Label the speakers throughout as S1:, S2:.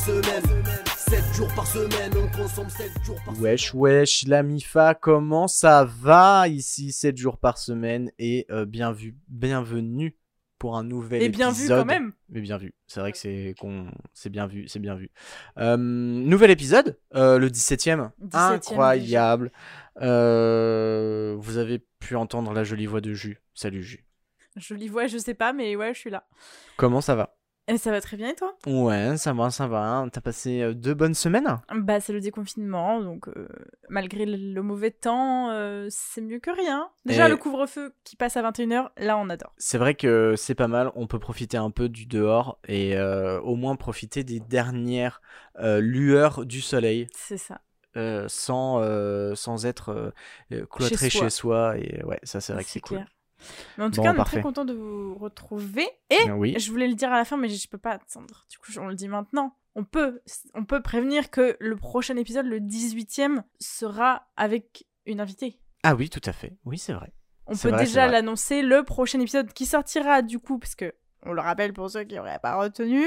S1: semaine. 7 jours par semaine, on consomme 7 jours par semaine.
S2: Wesh, wesh, la MIFA, comment ça va ici 7 jours par semaine et euh, bien vu, bienvenue pour un nouvel
S3: Et
S2: épisode.
S3: bien vu quand même.
S2: Mais bien vu, c'est vrai que c'est qu'on... c'est bien vu, c'est bien vu. Euh, nouvel épisode, euh, le 17ème.
S3: 17e
S2: Incroyable. Euh, vous avez pu entendre la jolie voix de Jus. Salut Jus.
S3: Jolie voix, je sais pas, mais ouais, je suis là.
S2: Comment ça va?
S3: Et ça va très bien et toi?
S2: Ouais, ça va, ça va. T'as passé euh, deux bonnes semaines?
S3: Bah, c'est le déconfinement, donc euh, malgré le, mauvais temps, euh, c'est mieux que rien. Déjà,
S2: Et-
S3: le couvre-feu qui passe à 21h, là, on adore.
S2: C'est vrai que c'est pas mal, on peut profiter un peu du dehors et euh, au moins profiter des dernières lueurs du soleil
S3: C'est ça.
S2: sans, sans être cloîtré chez
S3: Chez
S2: soi.
S3: soi.
S2: Et ouais, ça c'est vrai que c'est cool.
S3: Mais en tout
S2: Bon,
S3: cas, on est très content de vous retrouver. Et
S2: Oui,
S3: je voulais le dire à la fin, mais je peux pas attendre. Du coup, on le dit maintenant. On peut, on peut prévenir que le prochain épisode, le 18e, sera avec une invitée.
S2: ah oui, tout à fait. Oui, c'est vrai.
S3: On peut
S2: vrai,
S3: déjà l'annoncer. Le prochain épisode qui sortira du coup, parce que on le rappelle pour ceux qui n'auraient pas retenu,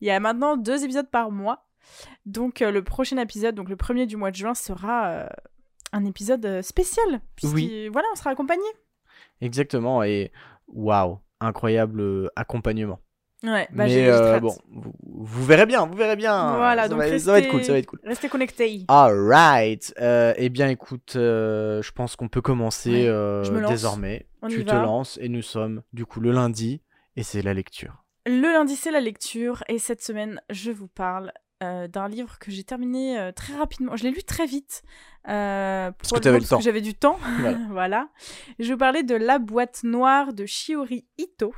S3: il y a maintenant deux épisodes par mois. Donc euh, le prochain épisode, donc le premier du mois de juin, sera euh, un épisode euh, spécial. puisqu'il- Voilà, on sera accompagné.
S2: Exactement. Et waouh, incroyable euh, accompagnement.
S3: Ouais, bah
S2: Mais euh, bon, vous, vous verrez bien, vous verrez bien.
S3: Voilà,
S2: ça,
S3: donc
S2: va,
S3: restez...
S2: ça va être cool, ça va être cool.
S3: Restez connectés.
S2: Alright. Euh, eh bien, écoute, euh, je pense qu'on peut commencer
S3: Ouais,
S2: désormais.
S3: On
S2: tu te
S3: va.
S2: lances et nous sommes du coup le lundi et c'est la lecture.
S3: Le lundi, c'est la lecture. Et cette semaine, je vous parle euh, d'un livre que j'ai terminé euh, très rapidement. Je l'ai lu très vite. euh,
S2: Parce que
S3: parce que j'avais du temps.
S2: Voilà.
S3: voilà. Je vais vous parler de La boîte noire de Shiori Ito.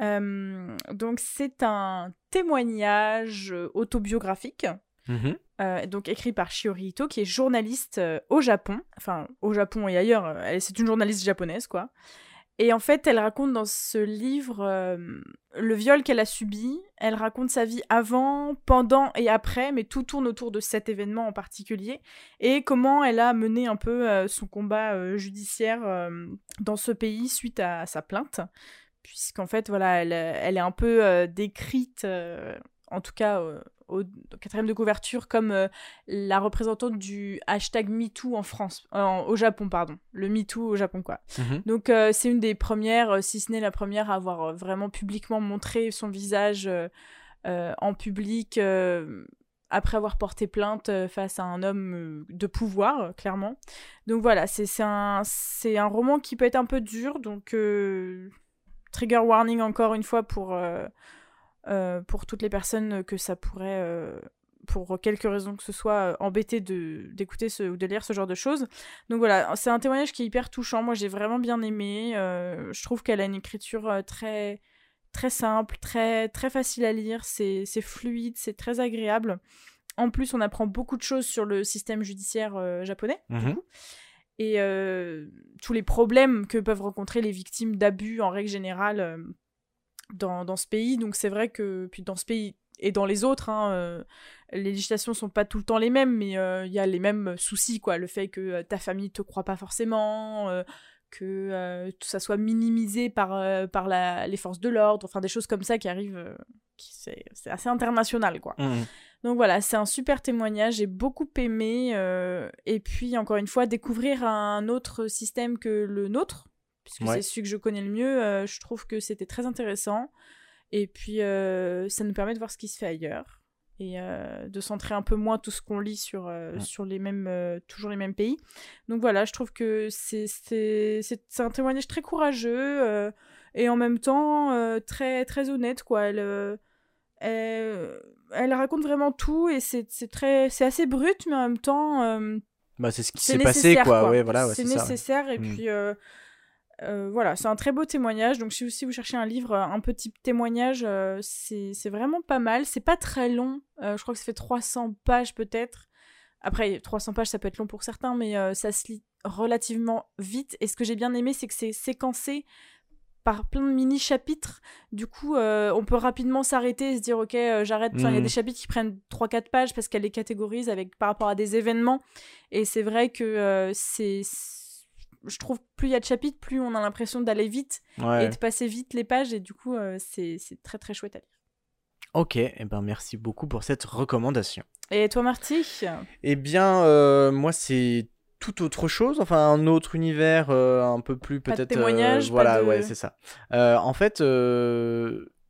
S3: Euh, donc, c'est un témoignage autobiographique.
S2: Mhm.
S3: euh, donc écrit par Shiori Ito, qui est journaliste euh, au Japon, enfin au Japon et ailleurs, euh, c'est une journaliste japonaise quoi. Et en fait, elle raconte dans ce livre euh, le viol qu'elle a subi. Elle raconte sa vie avant, pendant et après, mais tout tourne autour de cet événement en particulier. Et comment elle a mené un peu euh, son combat euh, judiciaire dans ce pays suite à, sa plainte. Puisqu'en fait, voilà, elle, est un peu décrite, en tout cas au, quatrième de couverture, comme euh, la représentante du hashtag MeToo en France, euh, au Japon, pardon. Le MeToo au Japon, quoi.
S2: Mhm.
S3: Donc euh, c'est une des premières, euh, si ce n'est la première, à avoir vraiment publiquement montré son visage en public après avoir porté plainte face à un homme de pouvoir, clairement. Donc voilà, c'est un, un roman qui peut être un peu dur, donc trigger warning encore une fois pour, euh, pour toutes les personnes que ça pourrait... euh, pour quelques raisons que ce soit euh, embêter d'écouter ou de lire ce genre de choses donc voilà, c'est un témoignage qui est hyper touchant. Moi, j'ai vraiment bien aimé. Euh, je trouve qu'elle a une écriture très très simple, très très facile à lire. C'est fluide, c'est très agréable. En plus, on apprend beaucoup de choses sur le système judiciaire japonais
S2: Mhm.
S3: et euh, tous les problèmes que peuvent rencontrer les victimes d'abus en règle générale dans, dans ce pays. Donc c'est vrai que puis dans ce pays et dans les autres, hein, euh, les législations sont pas tout le temps les mêmes, mais euh, il y a les mêmes soucis, quoi. Le fait que euh, ta famille te croit pas forcément, que tout ça soit minimisé par, par la, les forces de l'ordre, enfin des choses comme ça qui arrivent, qui, c'est, c'est assez international, quoi.
S2: Mhm.
S3: Donc voilà, c'est un super témoignage, j'ai beaucoup aimé. euh, et puis, encore une fois, découvrir un autre système que le nôtre, puisque
S2: Ouais.
S3: c'est celui que je connais le mieux, euh, je trouve que c'était très intéressant. Et puis, euh, ça nous permet de voir ce qui se fait ailleurs. Et euh, de centrer un peu moins tout ce qu'on lit sur, euh,
S2: Ouais.
S3: sur les mêmes, euh, toujours les mêmes pays. Donc voilà, je trouve que c'est, un témoignage très courageux et en même temps très, très honnête, quoi. Elle, elle, elle raconte vraiment tout et c'est assez brut mais en même temps
S2: Bah, c'est ce qui s'est passé, quoi. Ouais, voilà, ouais,
S3: c'est
S2: ça.
S3: nécessaire et
S2: Mm.
S3: puis euh, voilà c'est un très beau témoignage. Donc si aussi vous cherchez un livre euh, un petit témoignage euh, c'est vraiment pas mal. C'est pas très long. Euh, je crois que ça fait 300 pages peut-être. Après 300 pages ça peut être long pour certains mais ça se lit relativement vite. Et ce que j'ai bien aimé c'est que c'est séquencé par plein de mini chapitres du coup on peut rapidement s'arrêter et se dire ok j'arrête. Il y a
S2: Mhm.
S3: des chapitres qui prennent 3-4 pages parce qu'elle les catégorise avec par rapport à des événements. Et c'est vrai que c'est je trouve plus il y a de chapitres plus on a l'impression d'aller vite
S2: Ouais.
S3: et de passer vite les pages et du coup euh, c'est très très chouette à lire
S2: Ok, et ben merci beaucoup pour cette recommandation.
S3: Et toi, Marty?
S2: Eh bien, euh, moi, c'est tout autre chose, enfin un autre univers euh, un peu plus peut-être. euh,
S3: témoignage,
S2: voilà,
S3: de-
S2: ouais, c'est ça. En fait,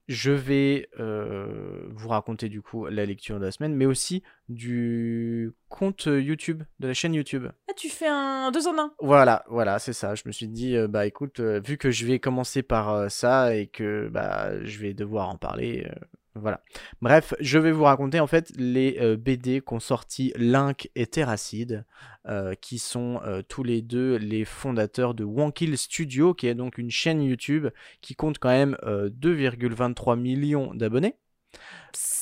S2: je vais euh, vous raconter du coup la lecture de la semaine, mais aussi du compte YouTube, de la chaîne YouTube.
S3: Ah, tu fais un deux en un.
S2: Voilà, voilà, c'est ça. Je me suis dit, euh, bah écoute, euh, vu que je vais commencer par ça et que bah je vais devoir en parler, voilà. Bref, je vais vous raconter en fait les euh, BD qu'ont sorti Link et Terracide, euh, qui sont euh, tous les deux les fondateurs de Wankill Studio, qui est donc une chaîne YouTube qui compte quand même euh, 2,23 millions d'abonnés.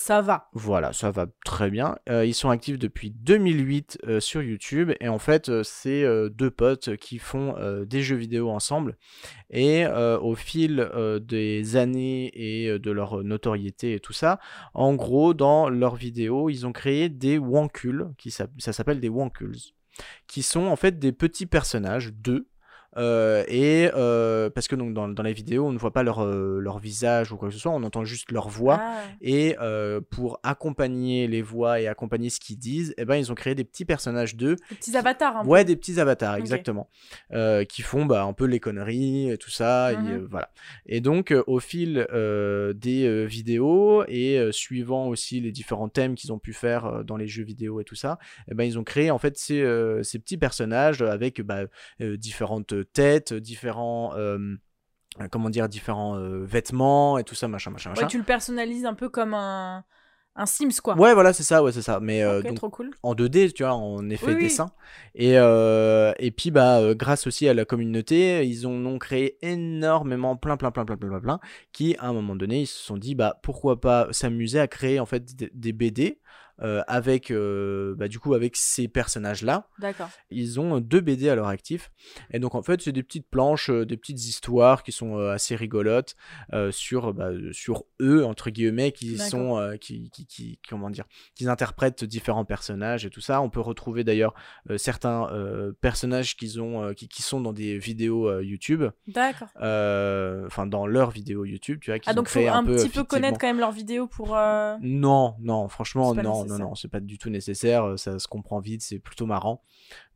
S3: Ça va.
S2: Voilà, ça va très bien. Euh, ils sont actifs depuis 2008 euh, sur YouTube et en fait, euh, c'est deux potes qui font des jeux vidéo ensemble. Et au fil des années et de leur notoriété et tout ça, en gros, dans leurs vidéos, ils ont créé des Wankuls, qui ça s'appelle des Wankuls, qui sont en fait des petits personnages, deux. Euh, et euh, parce que donc dans, dans les vidéos on ne voit pas leur, euh, leur visage ou quoi que ce soit, on entend juste leur voix.
S3: Ah.
S2: Et euh, pour accompagner les voix et accompagner ce qu'ils disent, eh ben, ils ont créé des petits personnages d'eux.
S3: Des petits avatars. Un peu.
S2: Ouais, des petits avatars, exactement. Qui font bah, un peu les conneries et tout ça. et,
S3: Mhm.
S2: euh, voilà. Et donc, au fil des vidéos et suivant aussi les différents thèmes qu'ils ont pu faire dans les jeux vidéo et tout ça, eh ben, ils ont créé en fait ces, ces petits personnages avec bah, différentes têtes, différents. euh, comment dire, différents euh, vêtements et tout ça, machin, machin, machin.
S3: Tu le personnalises un peu comme un, un Sims, quoi.
S2: Ouais, voilà, c'est ça, ouais, c'est ça. Mais euh, donc,
S3: trop cool.
S2: en 2D, tu vois, en effet
S3: Oui, oui.
S2: dessin. Et, euh, et puis, bah, grâce aussi à la communauté, ils ont, ont créé énormément, plein, plein, plein, plein, plein, plein, plein, qui, à un moment donné, ils se sont dit, bah, pourquoi pas s'amuser à créer, en fait, des BD euh, avec, euh, bah, du coup, avec ces personnages-là.
S3: D'accord.
S2: Ils ont deux BD à leur actif. Et donc, en fait, c'est des petites planches, euh, des petites histoires qui sont euh, assez rigolotes euh, sur, bah, sur eux, entre guillemets, qui sont, euh, qui, qui, qui- comment dire, qui interprètent différents personnages et tout ça. On peut retrouver d'ailleurs euh, certains euh, personnages qu'ils ont, euh, qui, qui sont dans des vidéos euh, YouTube,
S3: D'accord.
S2: euh, enfin, dans leurs vidéos YouTube, tu vois,
S3: Ah,
S2: ont
S3: donc faut un, petit peu connaître quand même leurs vidéos pour. euh,
S2: Non, non, franchement, non, non, non, c'est pas du tout nécessaire, euh, ça se comprend vite, c'est plutôt marrant.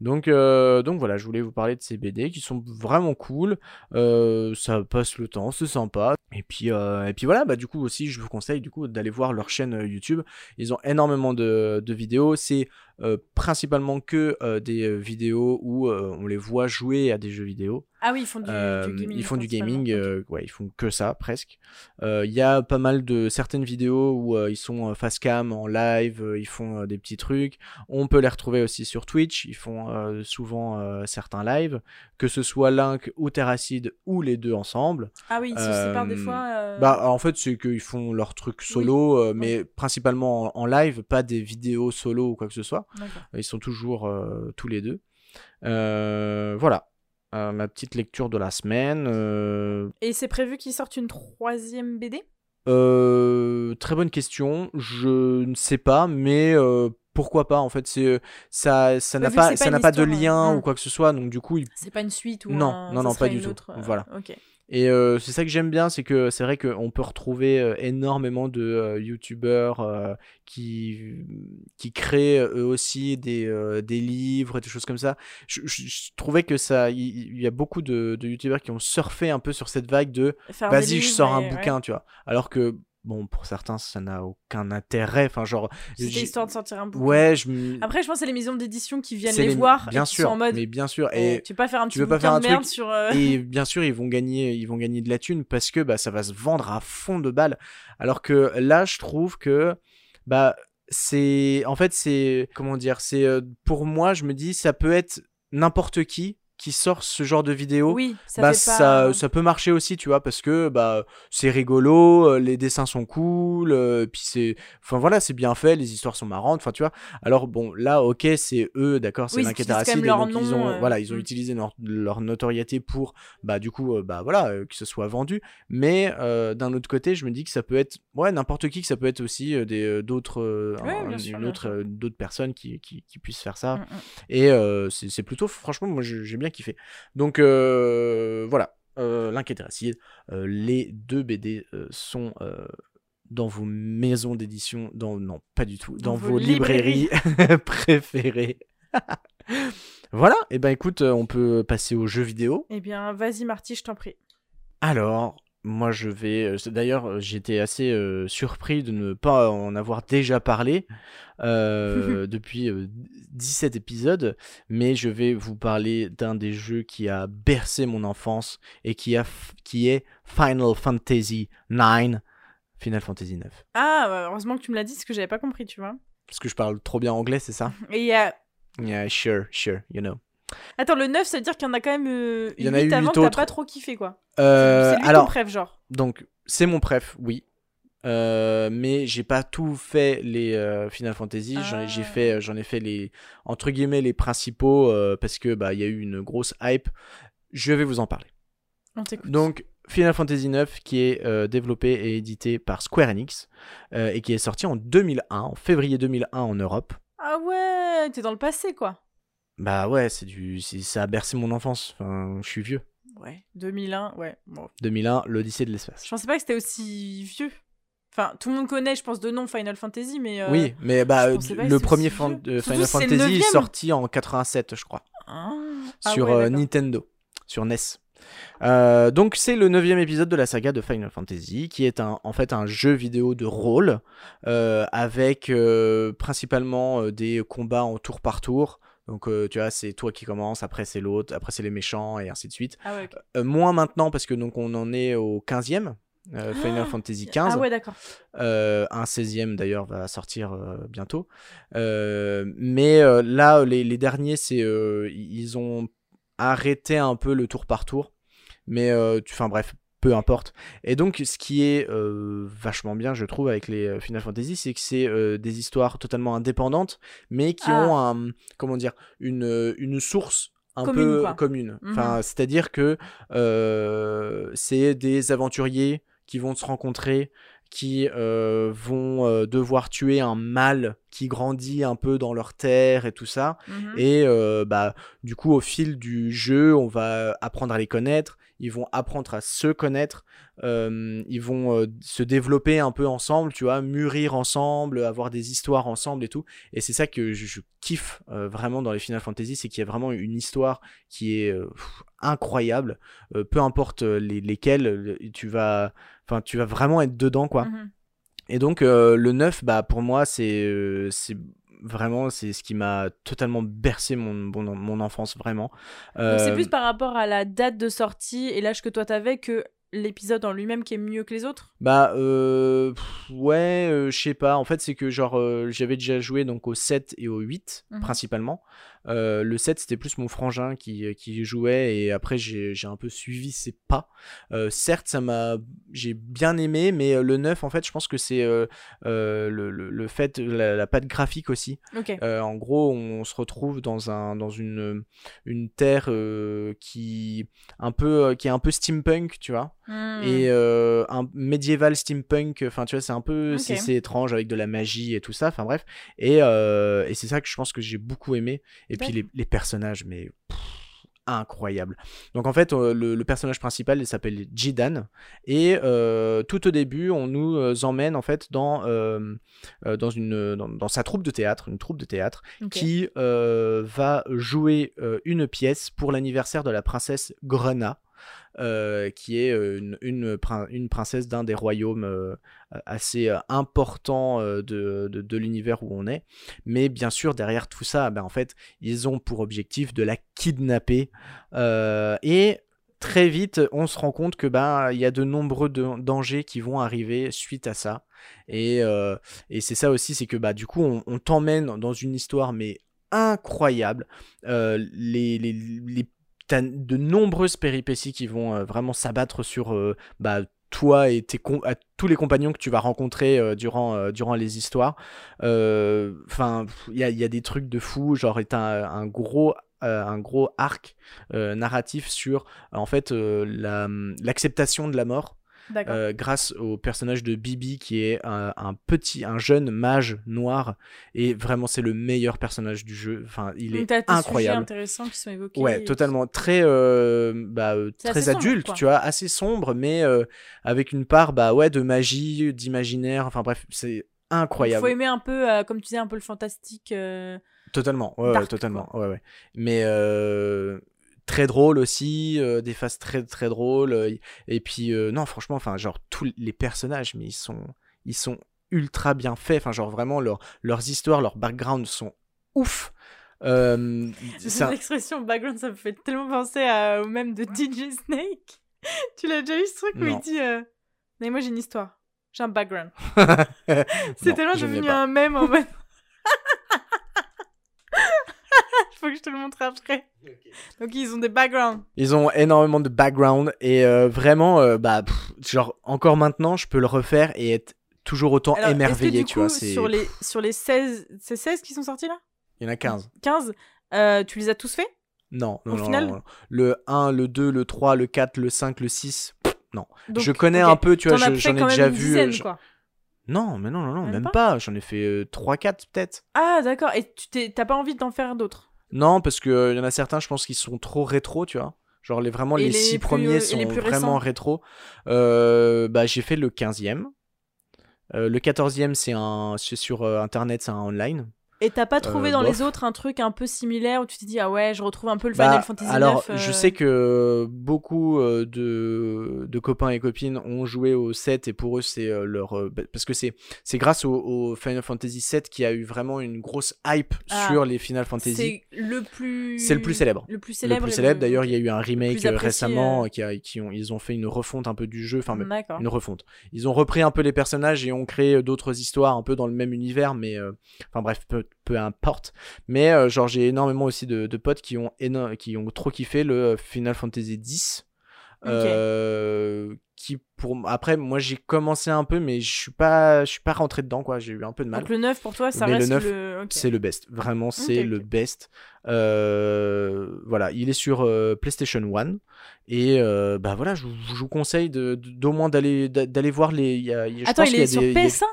S2: Donc, euh, donc voilà, je voulais vous parler de ces BD qui sont vraiment cool, euh, ça passe le temps, c'est sympa. Et puis, euh, et puis voilà, bah du coup aussi, je vous conseille du coup d'aller voir leur chaîne YouTube. Ils ont énormément de, de vidéos, c'est principalement que des vidéos où on les voit jouer à des jeux vidéo.
S3: Ah oui, ils font du,
S2: Euh,
S3: du gaming.
S2: ils font du gaming, euh, ouais, ils font que ça presque. Euh, Il y a pas mal de certaines vidéos où ils sont face cam en live, ils font des petits trucs. On peut les retrouver aussi sur Twitch, ils font souvent certains lives, que ce soit Link ou Terracide ou les deux ensemble.
S3: Ah oui, ils se séparent des fois.
S2: Bah en fait c'est qu'ils font leur truc solo, mais principalement en, en live, pas des vidéos solo ou quoi que ce soit. Ils sont toujours tous les deux. Voilà. Euh, ma petite lecture de la semaine. Euh,
S3: Et c'est prévu qu'ils sortent une troisième BD
S2: euh, très bonne question. Je ne sais pas, mais euh, pourquoi pas En fait, c'est ça, ça
S3: Bah,
S2: n'a pas, ça n'a pas de lien
S3: hein.
S2: ou quoi que ce soit. Donc du coup, il-
S3: C'est pas une suite ou
S2: Non,
S3: un-
S2: non, non, pas du tout.
S3: autre,
S2: Voilà.
S3: Ok.
S2: Et euh, c'est ça que j'aime bien, c'est que c'est vrai qu'on peut retrouver euh, énormément de euh, youtubeurs euh, qui qui créent euh, eux aussi des, euh, des livres et des choses comme ça. Je, je- je trouvais que ça, il y, a beaucoup de, de youtubeurs qui ont surfé un peu sur cette vague de vas-y, je sors un
S3: ouais.
S2: bouquin, tu vois. Alors que, bon, pour certains, ça n'a aucun intérêt. Enfin, genre.
S3: C'était histoire de sortir un bouquin.
S2: Ouais, je me.
S3: Après, je pense c'est les maisons d'édition qui viennent les, voir
S2: Bien
S3: et qui
S2: sûr,
S3: sont en mode.
S2: mais bien sûr. Et,
S3: tu veux pas faire un petit
S2: veux pas
S3: bouquin
S2: faire un
S3: de merde
S2: truc-
S3: sur. euh,
S2: et bien sûr, ils vont gagner, ils vont gagner de la thune parce que bah, ça va se vendre à fond de balles. Alors que là, je trouve que bah c'est, en fait, c'est comment dire, c'est euh, pour moi, je me dis, ça peut être n'importe qui qui sort ce genre de vidéo.
S3: Oui, ça
S2: bah
S3: fait pas.
S2: ça, ça peut marcher aussi, tu vois, parce que bah c'est rigolo, euh, les dessins sont cool, euh, puis c'est, enfin voilà, c'est bien fait, les histoires sont marrantes, enfin tu vois. Alors bon, là, ok, c'est eux, d'accord, c'est
S3: Oui,
S2: et
S3: leur
S2: donc ils ont,
S3: euh,
S2: voilà, ils ont
S3: mm.
S2: utilisé leur, leur notoriété pour, bah du coup, bah voilà, que ce soit vendu. Mais d'un autre côté, je me dis que ça peut être, ouais, n'importe qui, que ça peut être aussi des d'autres,
S3: Ouais,
S2: un- d'autres personnes qui, qui, qui puissent faire ça.
S3: Mm, mm.
S2: Et c'est plutôt, franchement, moi j'ai j'ai bien kiffé. Donc euh, voilà, euh, L'Inquiété Racide, euh, les deux BD sont dans vos maisons d'édition, dans non pas du tout, dans,
S3: Dans
S2: vos,
S3: vos
S2: librairies, préférées. voilà, et ben écoute, on peut passer aux jeux vidéo.
S3: Eh bien, vas-y, Marty, je t'en prie.
S2: Alors, moi je vais. euh, D'ailleurs, euh, j'étais assez euh, surpris de ne pas en avoir déjà parlé euh, depuis euh, 17 épisodes, mais je vais vous parler d'un des jeux qui a bercé mon enfance et qui, a f- qui est Final Fantasy IX. Final Fantasy 9.
S3: Ah, bah, heureusement que tu me l'as dit, parce que j'avais pas compris, tu vois.
S2: Parce que je parle trop bien anglais, c'est ça?
S3: Et il y a.
S2: Yeah, sure, sure, you know.
S3: Attends, le 9, ça veut dire qu'il y en a quand même euh,
S2: Il y en a eu
S3: 8 avant que t'as
S2: autres.
S3: pas trop kiffé, quoi.
S2: Euh,
S3: c'est lui
S2: alors,
S3: ton préf, genre.
S2: Donc, c'est mon préf, oui. Euh, mais j'ai pas tout fait les euh, Final Fantasy. J'en ai, j'ai
S3: Ah.
S2: fait, j'en ai fait les entre guillemets les principaux euh, parce que bah il y a eu une grosse hype. Je vais vous en parler.
S3: On t'écoute.
S2: Donc Final Fantasy 9 qui est euh, développé et édité par Square Enix euh, et qui est sorti en 2001, en février 2001 en Europe.
S3: Ah ouais, t'es dans le passé, quoi.
S2: Bah ouais, c'est du, ça a bercé mon enfance. Enfin, je suis vieux.
S3: Ouais, 2001, ouais. Bon.
S2: 2001, l'Odyssée de l'espace.
S3: Je pensais pas que c'était aussi vieux. Enfin, tout le monde connaît, je pense, de nom Final Fantasy, mais. euh,
S2: oui, mais bah
S3: que
S2: le premier fan- euh,
S3: Surtout
S2: Final Fantasy est sorti en 87, je crois.
S3: Ah. Ah
S2: sur
S3: ouais,
S2: euh. Nintendo, sur NES. Euh, donc c'est le neuvième épisode de la saga de Final Fantasy, qui est un, en fait un jeu vidéo de rôle euh, avec euh, principalement euh, des combats en tour par tour. Donc euh, tu vois, c'est toi qui commence, après c'est l'autre, après c'est les méchants et ainsi de suite.
S3: Ah ouais, ok.
S2: Euh, moins maintenant parce que donc on en est au 15e. euh, Final
S3: Ah,
S2: Fantasy 15
S3: Ah ouais, d'accord.
S2: euh, un 16e d'ailleurs va sortir euh, bientôt. Euh, mais euh, là, les, les derniers, c'est euh, ils ont arrêté un peu le tour par tour. Mais euh, enfin bref, peu importe. Et donc, ce qui est euh, vachement bien, je trouve, avec les euh, Final Fantasy, c'est que c'est euh, des histoires totalement indépendantes, mais qui
S3: Ah.
S2: ont un, comment dire, une, une source un
S3: Commune,
S2: peu
S3: quoi.
S2: commune.
S3: Mhm.
S2: Enfin, c'est-à-dire que euh, c'est des aventuriers qui vont se rencontrer, qui euh, vont euh, devoir tuer un mâle qui grandit un peu dans leur terre et tout ça.
S3: Mhm.
S2: Et euh, bah, du coup, au fil du jeu, on va apprendre à les connaître. Ils vont apprendre à se connaître. ils vont se développer un peu ensemble, tu vois, mûrir ensemble, avoir des histoires ensemble et tout. Et c'est ça que je, je kiffe vraiment dans les Final Fantasy, c'est qu'il y a vraiment une histoire qui est pff, incroyable. Peu importe les, lesquelles, tu vas, enfin, tu vas vraiment être dedans, quoi.
S3: Mhm.
S2: Et donc euh, le 9, bah pour moi c'est euh, c'est vraiment c'est ce qui m'a totalement bercé mon, mon, mon enfance vraiment.
S3: C'est
S2: Euh,
S3: plus par rapport à la date de sortie et l'âge que toi t'avais que l'épisode en lui-même qui est mieux que les autres?
S2: Bah euh, pff, ouais, euh, je sais pas. En fait c'est que genre euh, j'avais déjà joué donc au 7 et au 8
S3: Mhm.
S2: principalement. Euh, le 7 c'était plus mon frangin qui, qui jouait et après j'ai j'ai un peu suivi ses pas. Euh, certes ça m'a j'ai bien aimé mais euh, le 9 en fait je pense que c'est euh, euh, le, le, le fait la, la patte graphique aussi. Euh, en gros, on se retrouve dans un dans une une terre euh, qui un peu euh, qui est un peu steampunk, tu vois,
S3: Hmm.
S2: et euh, un médiéval steampunk. Enfin, tu vois, c'est un peu c'est c'est étrange avec de la magie et tout ça. Enfin bref, et euh, et c'est ça que je pense que j'ai beaucoup aimé. Et puis les, les personnages, mais pff, incroyable. Donc en fait, euh, le, le personnage principal, il s'appelle Jidan, et euh, tout au début, on nous euh, emmène en fait dans euh, dans une dans, dans sa troupe de théâtre, une troupe de théâtre qui euh, va jouer une pièce pour l'anniversaire de la princesse Grena. Euh, qui est euh, une, une, prin- une princesse d'un des royaumes euh, assez importants de, de, l'univers où on est. Mais bien sûr, derrière tout ça, ben, en fait, ils ont pour objectif de la kidnapper. et très vite, on se rend compte que ben il y a de nombreux dangers qui vont arriver suite à ça. Et, et c'est ça aussi, c'est que bah du coup, on, t'emmène dans une histoire mais incroyable. Les, les, les- t'as de nombreuses péripéties qui vont euh, vraiment s'abattre sur euh, bah, toi et tes à tous les compagnons que tu vas rencontrer euh, durant, les histoires. Enfin, il y a, des trucs de fou, genre est un, un gros arc narratif sur en fait la- l'acceptation de la mort. Euh, grâce au personnage de Bibi qui est un, un petit, un jeune mage noir et vraiment c'est le meilleur personnage du jeu. Enfin, il est incroyable.
S3: intéressants qui sont évoqués.
S2: Ouais, totalement. Très, euh, bah, euh, très
S3: sombre,
S2: adulte, tu vois, assez sombre, mais euh, avec une part, bah ouais, de magie, d'imaginaire. Enfin bref, c'est
S3: Donc, Faut
S2: incroyable.
S3: aimer un peu, euh, comme tu disais, un peu le fantastique. euh,
S2: Totalement, ouais, ouais, totalement, ouais, ouais. Mais euh, très drôle aussi, euh, des phases très très drôles. euh, et puis euh, non, franchement, enfin, genre tous les personnages, mais ils sont, ils sont ultra bien faits. Enfin, genre vraiment leurs leurs histoires, leurs backgrounds sont ouf.
S3: Cette expression background, ça me fait tellement penser à- au même de DJ Snake. tu l'as déjà vu ce truc où il dit Mais moi j'ai une histoire, j'ai un background. C'est tellement devenu un mème en mode. Il faut que je te le montre après. Donc ils ont des backgrounds.
S2: Ils ont énormément de background et euh, vraiment, euh, bah, pff, genre encore maintenant, je peux le refaire et être toujours autant
S3: Alors, est-ce que,
S2: émerveillé,
S3: du
S2: tu
S3: coup,
S2: vois. C'est,
S3: sur les sur les 16 c'est 16 qui sont sortis là?
S2: Il y en a 15.
S3: 15 euh, tu les as tous faits?
S2: Non, non,
S3: Au
S2: non,
S3: final?
S2: non, non. Le 1, le 2, le 3, le 4, le 5, le 6. pff, non.
S3: Donc,
S2: je connais
S3: ok.
S2: un peu, tu vois,
S3: as
S2: je- j'en ai
S3: quand même
S2: déjà
S3: une
S2: vu.
S3: dizaine,
S2: euh, je-
S3: quoi.
S2: Non, mais non, non, non,
S3: Même
S2: même,
S3: pas?
S2: pas. J'en ai fait 3-4 peut-être.
S3: Ah d'accord, et tu t'as pas envie d'en faire d'autres?
S2: Non, parce qu'il y en a certains, je pense, qui sont trop rétro, tu vois. Genre, les, vraiment, les
S3: les
S2: 6
S3: plus,
S2: premiers
S3: euh,
S2: sont
S3: les
S2: vraiment rétro. Euh, bah, j'ai fait le 15e. Euh, le 14e, c'est un, c'est sur euh, internet, c'est un online.
S3: Et t'as pas trouvé
S2: Euh,
S3: dans
S2: bof.
S3: les autres un truc un peu similaire où tu t'es dit ah ouais je retrouve un peu le Final
S2: Bah,
S3: Fantasy
S2: alors,
S3: 9
S2: je sais que beaucoup euh, de, de copains et copines ont joué au 7 et pour eux, c'est euh, leur. euh, bah, parce que c'est c'est grâce au, au Final Fantasy 7 qu'il y a eu vraiment une grosse hype
S3: Ah,
S2: sur les Final Fantasy.
S3: c'est le plus
S2: C'est le plus célèbre.
S3: le plus
S2: Le
S3: célèbre
S2: plus célèbre,
S3: le-
S2: d'ailleurs, il y a eu un remake euh, récemment
S3: euh.
S2: qui, a, qui ont, ils ont fait une refonte un peu du jeu, enfin une refonte. Ils ont repris un peu les personnages et ont créé euh, d'autres histoires un peu dans le même univers, mais euh, enfin bref, peu, peu importe. Mais euh, genre j'ai énormément aussi de, de potes qui ont qui ont trop kiffé le Final Fantasy X. Euh, qui pour après moi j'ai commencé un peu mais je suis pas je suis pas rentré dedans quoi j'ai eu un peu de mal
S3: donc le 9 pour toi ça
S2: Mais le
S3: reste
S2: 9,
S3: le ok.
S2: c'est le best. Vraiment, c'est le best. Euh, voilà, il est sur euh, PlayStation 1. Et euh, bah voilà, je, vous- je vous conseille de- de- d'au moins d'aller d'a- d'aller voir les. y a- il y a- je
S3: attends
S2: pense
S3: il
S2: qu'il y a
S3: est sur
S2: des- il y a-
S3: PS1
S2: Ouais.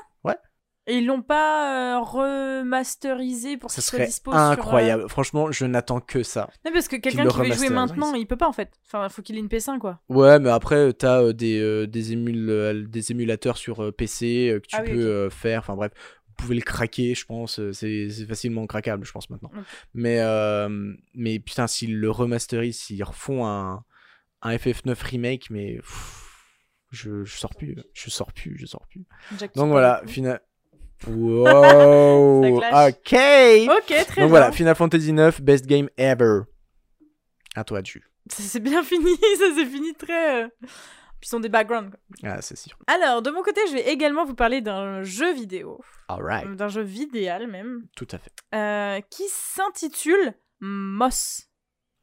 S3: Et ils l'ont pas euh, remasterisé pour
S2: Ça
S3: qu'il soit
S2: serait
S3: dispo sur, euh,
S2: incroyable. Franchement, je n'attends que ça.
S3: non parce que quelqu'un qui veut jouer maintenant il peut pas en fait enfin faut qu'il ait une PS1 quoi
S2: Ouais, mais après, t'as euh, des, euh, des, émule- euh, des émulateurs sur PC que tu
S3: Ah oui,
S2: peux faire. Enfin bref, vous pouvez le craquer, je pense. C'est facilement craquable, je pense, maintenant. Mais, mais putain, s'ils le remasterisent, s'ils refont un, un FF9 remake, mais pff, je, je sors plus, je sors plus, je sors plus.
S3: Jack,
S2: Donc voilà,
S3: beaucoup.
S2: Wow!
S3: Ça
S2: ok!
S3: ok très
S2: Donc
S3: bien
S2: voilà, Final Fantasy 9, best game ever. À toi, Ju.
S3: ça c'est bien fini ça s'est fini très euh, puis ils ont des backgrounds quoi.
S2: Ah, c'est sûr.
S3: alors de mon côté je vais également vous parler d'un jeu vidéo
S2: Alright,
S3: d'un jeu vidéal même
S2: tout à fait.
S3: euh, qui s'intitule Moss.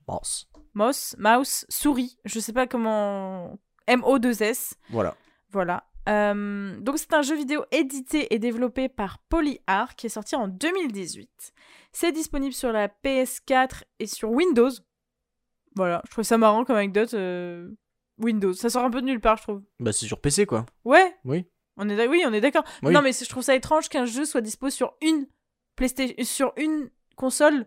S2: Boss.
S3: Moss, mouse, souris. Je sais pas comment. M-O-2-S.
S2: Voilà.
S3: Voilà. Euh, donc c'est un jeu vidéo édité et développé par Polyarc qui est sorti en 2018. C'est disponible sur la PS4 et sur Windows. Voilà, je trouve ça marrant comme anecdote. euh, Windows, ça sort un peu de nulle part, je trouve.
S2: Bah, c'est sur PC, quoi.
S3: Ouais.
S2: Oui.
S3: On est oui, on est d'accord.
S2: Oui.
S3: Non, mais je trouve ça étrange qu'un jeu soit dispo sur une PlayStation, sur une console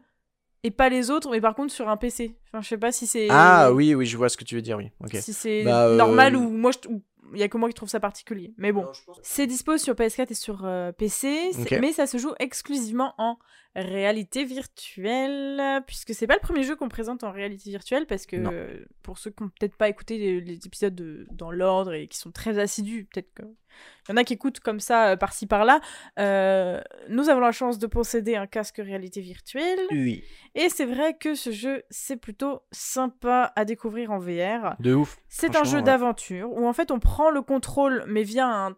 S3: et pas les autres, mais par contre sur un PC. Enfin, je sais pas si c'est.
S2: Ah oui, oui, je vois ce que tu veux dire, oui. Ok.
S3: Si c'est
S2: Bah, euh,
S3: normal ou moi, je- ou il y a que moi qui trouve ça particulier. Mais bon. C'est dispo sur PS4 et sur euh, PC, mais ça se joue exclusivement en réalité virtuelle, puisque c'est pas le premier jeu qu'on présente en réalité virtuelle, parce que euh, pour ceux qui n'ont peut-être pas écouté les, les épisodes de- dans l'ordre et qui sont très assidus, peut-être que il y en a qui écoutent comme ça euh, par-ci par-là. euh, nous avons la chance de posséder un casque réalité virtuelle,
S2: Oui.
S3: et c'est vrai que ce jeu c'est plutôt sympa à découvrir en VR.
S2: De ouf.
S3: C'est un jeu
S2: ouais.
S3: d'aventure où en fait on prend le contrôle mais via un,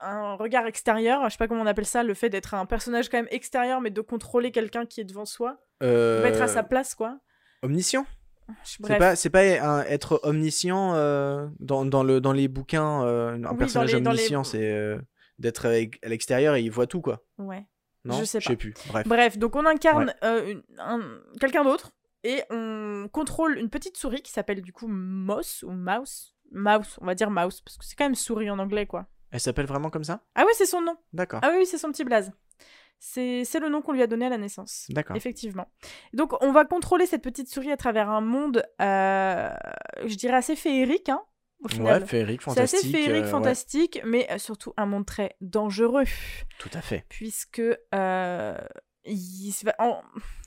S3: un regard extérieur. Je sais pas comment on appelle ça, le fait d'être un personnage quand même extérieur mais de contrôler quelqu'un qui est devant soi, de
S2: Euh...
S3: mettre à sa place quoi.
S2: Omniscient C'est pas, c'est pas un- être omniscient euh, dans, dans, le, dans les bouquins, euh, un
S3: Oui,
S2: personnage
S3: les- les-
S2: omniscient, c'est euh, d'être à l'extérieur et il voit tout, quoi.
S3: Ouais.
S2: Non
S3: Je sais pas.
S2: plus. Bref.
S3: Bref, donc on incarne quelqu'un d'autre et on contrôle une petite souris qui s'appelle du coup Moss ou Mouse. Mouse, on va dire mouse, parce que c'est quand même souris en anglais, quoi.
S2: Elle s'appelle vraiment comme ça?
S3: Ah oui, c'est son nom.
S2: D'accord.
S3: Ah oui, c'est son petit blaze. C'est c'est le nom qu'on lui a donné à la naissance.
S2: D'accord.
S3: Effectivement. Donc, on va contrôler cette petite souris à travers un monde, euh, je dirais assez féerique, hein, au final.
S2: Ouais, féerique,
S3: c'est
S2: fantastique.
S3: assez féerique,
S2: euh, ouais,
S3: fantastique, mais euh, surtout un monde très dangereux.
S2: tout à fait.
S3: Puisque, euh, il se va- en,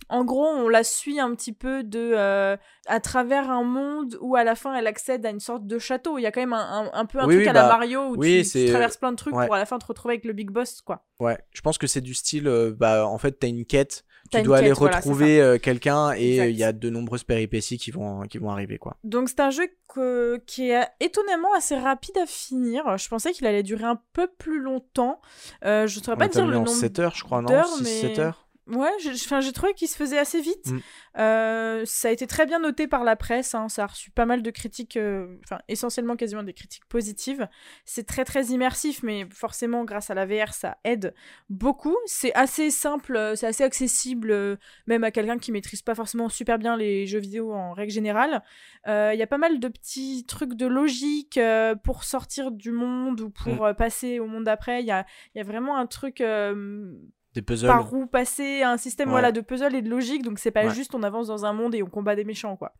S3: en gros, on la suit un petit peu de euh, à travers un monde où à la fin elle accède à une sorte de château. Il y a quand même un, un- un peu un
S2: Oui,
S3: truc
S2: oui,
S3: à la
S2: bah,
S3: Mario où
S2: oui,
S3: tu- traverses plein de trucs
S2: ouais.
S3: pour à la fin te retrouver avec le big boss, quoi.
S2: Ouais, je pense que c'est du style, euh, bah, en fait, t'as une quête, tu dois aller
S3: quête,
S2: retrouver euh, quelqu'un et il y a de nombreuses péripéties qui vont, qui vont arriver, quoi.
S3: Donc c'est un jeu que- qui est étonnamment assez rapide à finir. Je pensais qu'il allait durer un peu plus longtemps. Euh, je ne saurais pas dire le nombre
S2: 7 heures, je crois, non?
S3: d'heures,
S2: 6-7
S3: mais-
S2: heures?
S3: Ouais, j'ai trouvé qu'il se faisait assez vite.
S2: Mm.
S3: Euh, ça a été très bien noté par la presse. hein, Ça a reçu pas mal de critiques, euh, enfin essentiellement quasiment des critiques positives. C'est très très immersif, mais forcément grâce à la VR ça aide beaucoup. C'est assez simple, euh, c'est assez accessible, euh, même à quelqu'un qui maîtrise pas forcément super bien les jeux vidéo en règle générale. Euh, Il y a pas mal de petits trucs de logique euh, pour sortir du monde ou pour euh, passer au monde d'après. Il y a, il y a vraiment un truc euh,
S2: Des puzzles.
S3: par où passer, un système
S2: Ouais.
S3: voilà, de puzzle et de logique, donc c'est pas
S2: Ouais.
S3: juste on avance dans un monde et on combat des méchants, quoi.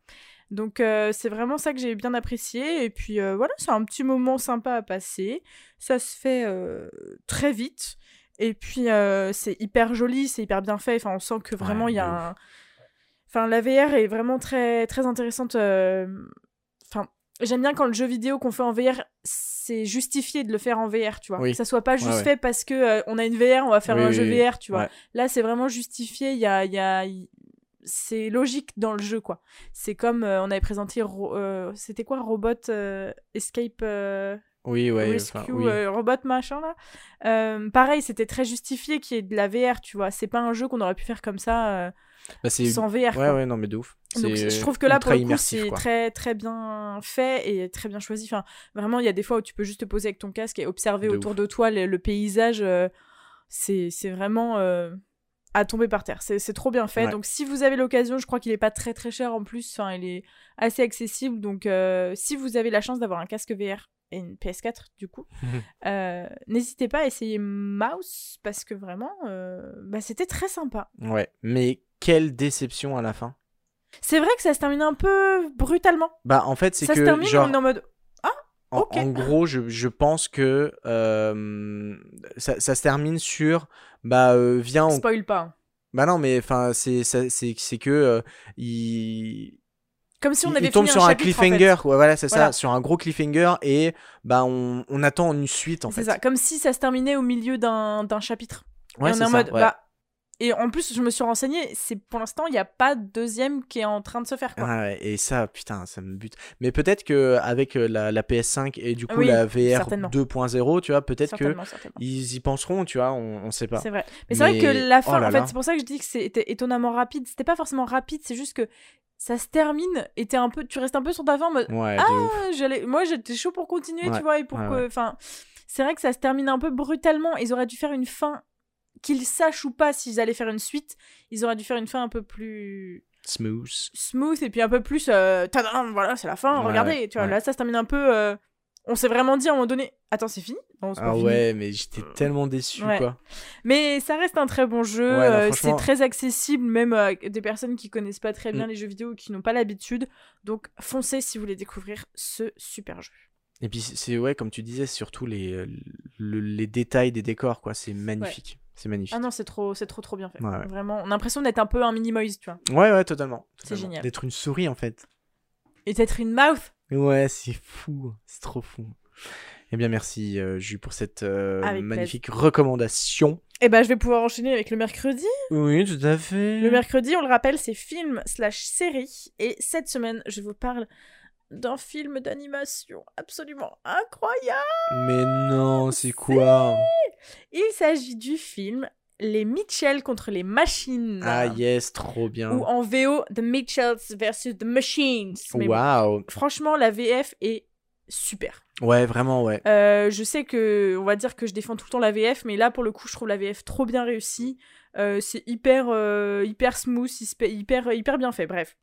S3: Donc euh, c'est vraiment ça que j'ai bien apprécié, et puis euh, voilà, c'est un petit moment sympa à passer, ça se fait euh, très vite, et puis c'est hyper joli, c'est hyper bien fait, enfin on sent que vraiment
S2: Ouais,
S3: il y a un... Enfin la VR est vraiment très, très intéressante, enfin... J'aime bien quand le jeu vidéo qu'on fait en VR, c'est justifié de le faire en VR, tu vois.
S2: Oui.
S3: Que ça soit pas juste
S2: Ouais, ouais.
S3: fait parce que euh, on a une VR, on va faire
S2: Oui,
S3: un
S2: oui,
S3: jeu. VR, tu vois. Là, c'est vraiment justifié. Il y a, il y a, c'est logique dans le jeu, quoi. C'est comme euh, on avait présenté, euh, c'était quoi, Robot Escape
S2: Oui, ouais.
S3: Rescue,
S2: enfin, oui.
S3: euh, Robot machin là. Euh, pareil, c'était très justifié qu'il y ait de la VR, tu vois. C'est pas un jeu qu'on aurait pu faire comme ça euh,
S2: Bah,
S3: sans VR.
S2: Ouais,
S3: quoi.
S2: ouais, non, mais de ouf.
S3: Donc je trouve que là pour le coup c'est très très bien fait et très bien choisi. Enfin vraiment il y a des fois où tu peux juste te poser avec ton casque et observer
S2: De
S3: autour
S2: ouf.
S3: de toi le, le paysage. c'est vraiment à tomber par terre. C'est c'est trop bien fait.
S2: Ouais.
S3: Donc si vous avez l'occasion, je crois qu'il est pas très très cher en plus. Enfin il est assez accessible. Donc euh, si vous avez la chance d'avoir un casque VR et une PS4 du coup, euh, n'hésitez pas à essayer Mouse parce que vraiment euh, bah, c'était très sympa.
S2: Ouais, mais quelle déception à la fin.
S3: C'est vrai que ça se termine un peu brutalement.
S2: Bah, en fait, c'est
S3: Ça
S2: que,
S3: se termine
S2: genre,
S3: on est en mode
S2: En,
S3: Ok.
S2: en gros, je, je pense que euh, ça, ça se termine sur bah viens on...
S3: Spoil pas. hein.
S2: bah non mais enfin c'est c'est c'est que il
S3: Comme si on avait
S2: il tombe sur un,
S3: chapitre, en fait.
S2: cliffhanger ouais, voilà c'est
S3: Voilà.
S2: ça sur un gros cliffhanger et bah on, on attend une suite en
S3: C'est
S2: fait
S3: ça, comme si ça se terminait au milieu d'un chapitre.
S2: ouais
S3: et on
S2: c'est
S3: est en
S2: ça,
S3: mode,
S2: ouais.
S3: bah. Et en plus, je me suis renseignée, c'est pour l'instant, il n'y a pas de deuxième qui est en train de se faire. Quoi.
S2: Ah ouais, et ça putain ça me bute mais peut-être que avec euh, la, la PS5 et du coup
S3: Oui,
S2: la VR
S3: certainement.
S2: 2.0 tu vois peut-être que ils y penseront tu vois on, on sait pas
S3: C'est vrai. Mais, c'est vrai que la fin,
S2: oh là
S3: en fait, c'est pour ça que je dis que c'était étonnamment rapide. C'était pas forcément rapide, c'est juste que ça se termine et un peu, tu restes un peu sur ta fin en mode,
S2: ouais
S3: Ah, j'allais, moi j'étais chaud pour continuer,
S2: Ouais,
S3: tu vois, et pour
S2: ouais,
S3: que, enfin, c'est vrai que ça se termine un peu brutalement. Ils auraient dû faire une fin, qu'ils sachent ou pas s'ils allaient faire une suite, ils auraient dû faire une fin un peu plus
S2: smooth
S3: smooth et puis un peu plus, euh, tadam, voilà, c'est la fin,
S2: Ouais,
S3: regardez, tu vois,
S2: ouais.
S3: là ça se termine un peu, euh, on s'est vraiment dit à un moment donné, attends, c'est fini? Non,
S2: ah
S3: fini.
S2: ouais mais j'étais tellement déçu quoi
S3: Mais ça reste un très bon jeu, euh, c'est très accessible, même à des personnes qui connaissent pas très bien
S2: Mm.
S3: les jeux vidéo ou qui n'ont pas l'habitude. Donc foncez si vous voulez découvrir ce super jeu.
S2: Et puis c'est ouais comme tu disais surtout les euh, le- les détails des décors quoi c'est magnifique c'est magnifique
S3: Ah non, c'est trop, c'est trop trop bien fait.
S2: Ouais, ouais.
S3: Vraiment, on a l'impression d'être un peu un mini Moïse, tu vois.
S2: ouais ouais totalement,
S3: C'est génial.
S2: d'être une souris en fait
S3: Et d'être une mouth.
S2: ouais c'est fou c'est trop fou eh bien merci euh, Jus pour cette euh, magnifique recommandation
S3: Et ben, je vais pouvoir enchaîner avec le mercredi.
S2: oui tout à fait
S3: Le mercredi, on le rappelle, c'est film slash série. Et cette semaine, je vous parle d'un film d'animation absolument incroyable.
S2: mais non c'est quoi?
S3: Il s'agit du film Les Mitchell contre les machines.
S2: ah yes trop bien
S3: Ou en VO, The Mitchells versus The Machines. Bon,
S2: waouh
S3: franchement, la VF est super.
S2: ouais vraiment ouais
S3: Euh, je sais que, on va dire que je défends tout le temps la VF, mais là, pour le coup, je trouve la VF trop bien réussie. Euh, c'est hyper, euh, hyper smooth, hyper, hyper bien fait. Bref.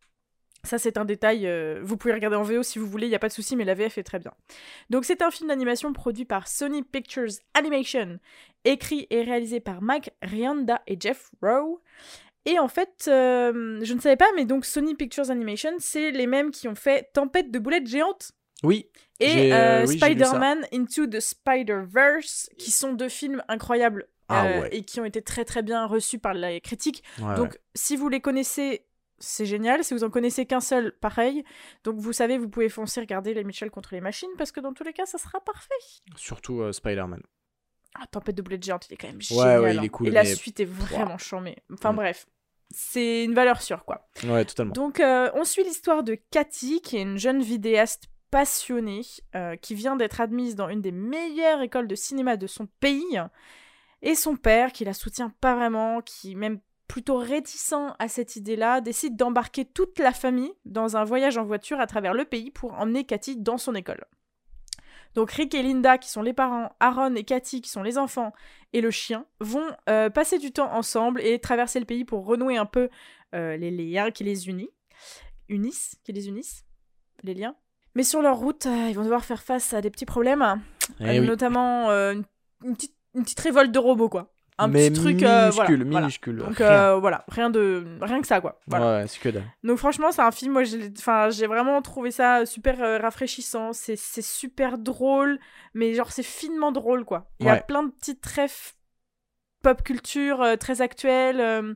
S3: Ça, c'est un détail. euh, vous pouvez regarder en VO si vous voulez, il n'y a pas de souci, mais la VF est très bien. Donc, c'est un film d'animation produit par Sony Pictures Animation, écrit et réalisé par Mike Rianda et Jeff Rowe. Et en fait, euh, je ne savais pas, mais donc Sony Pictures Animation, c'est les mêmes qui ont fait Tempête de boulettes géantes
S2: Oui,
S3: et
S2: euh, oui.
S3: Spider-Man Into the Spider-Verse, qui sont deux films incroyables
S2: Ah ouais.
S3: et qui ont été très très bien reçus par la critique.
S2: ouais,
S3: Donc, si vous les connaissez, c'est génial. Si vous en connaissez qu'un seul, pareil. Donc, vous savez, vous pouvez foncer regarder les Mitchell contre les machines parce que dans tous les cas, ça sera parfait.
S2: ouais. surtout euh, Spider-Man.
S3: Ah, Tempête de boulettes géantes, il est quand même
S2: Ouais,
S3: génial.
S2: ouais, il
S3: hein.
S2: est cool,
S3: Et la suite est vraiment chambée. Enfin,
S2: Mm.
S3: bref. C'est une valeur sûre, quoi.
S2: Ouais, totalement.
S3: Donc, euh, on suit l'histoire de Cathy, qui est une jeune vidéaste passionnée, euh, qui vient d'être admise dans une des meilleures écoles de cinéma de son pays, et son père, qui la soutient pas vraiment, qui même plutôt réticent à cette idée-là, décide d'embarquer toute la famille dans un voyage en voiture à travers le pays pour emmener Cathy dans son école. Donc Rick et Linda, qui sont les parents, Aaron et Cathy, qui sont les enfants, et le chien, vont euh, passer du temps ensemble et traverser le pays pour renouer un peu euh, les liens qui les unissent. Unissent Qui les unissent Les liens Mais sur leur route, euh, ils vont devoir faire face à des petits problèmes,
S2: Eh oui.
S3: notamment une, une petite, une petite révolte de robots, quoi. Un
S2: Mais
S3: petit truc... euh, voilà,
S2: minuscule,
S3: voilà.
S2: minuscule.
S3: Donc
S2: rien.
S3: euh, voilà, rien de rien que ça quoi. Voilà.
S2: Ouais, c'est que dalle.
S3: Donc franchement, c'est un film moi j'ai enfin j'ai vraiment trouvé ça super euh, rafraîchissant, c'est c'est super drôle mais genre c'est finement drôle quoi. Il y a plein de petites refs pop culture euh, très actuelles euh,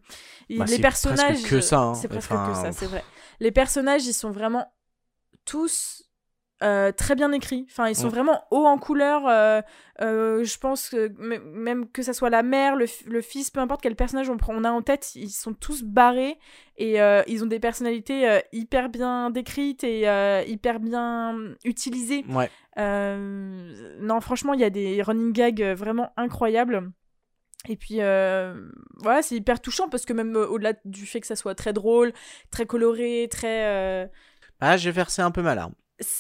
S2: Bah,
S3: les
S2: c'est
S3: personnages
S2: presque que ça, hein.
S3: c'est presque
S2: Enfin,
S3: que ça, c'est vrai. Les personnages, ils sont vraiment tous euh, très bien écrits. Enfin, ils sont
S2: Mm.
S3: vraiment hauts en couleur. euh, euh, je pense que même que ça soit la mère, le, fils, peu importe quel personnage on, prend, on a en tête, ils sont tous barrés et ils ont des personnalités hyper bien décrites et hyper bien utilisées.
S2: Ouais.
S3: Non, franchement, il y a des running gags vraiment incroyables. Et puis euh, voilà, c'est hyper touchant parce que même euh, au-delà du fait que ça soit très drôle, très coloré, très euh,
S2: Ah, j'ai versé un peu ma larme.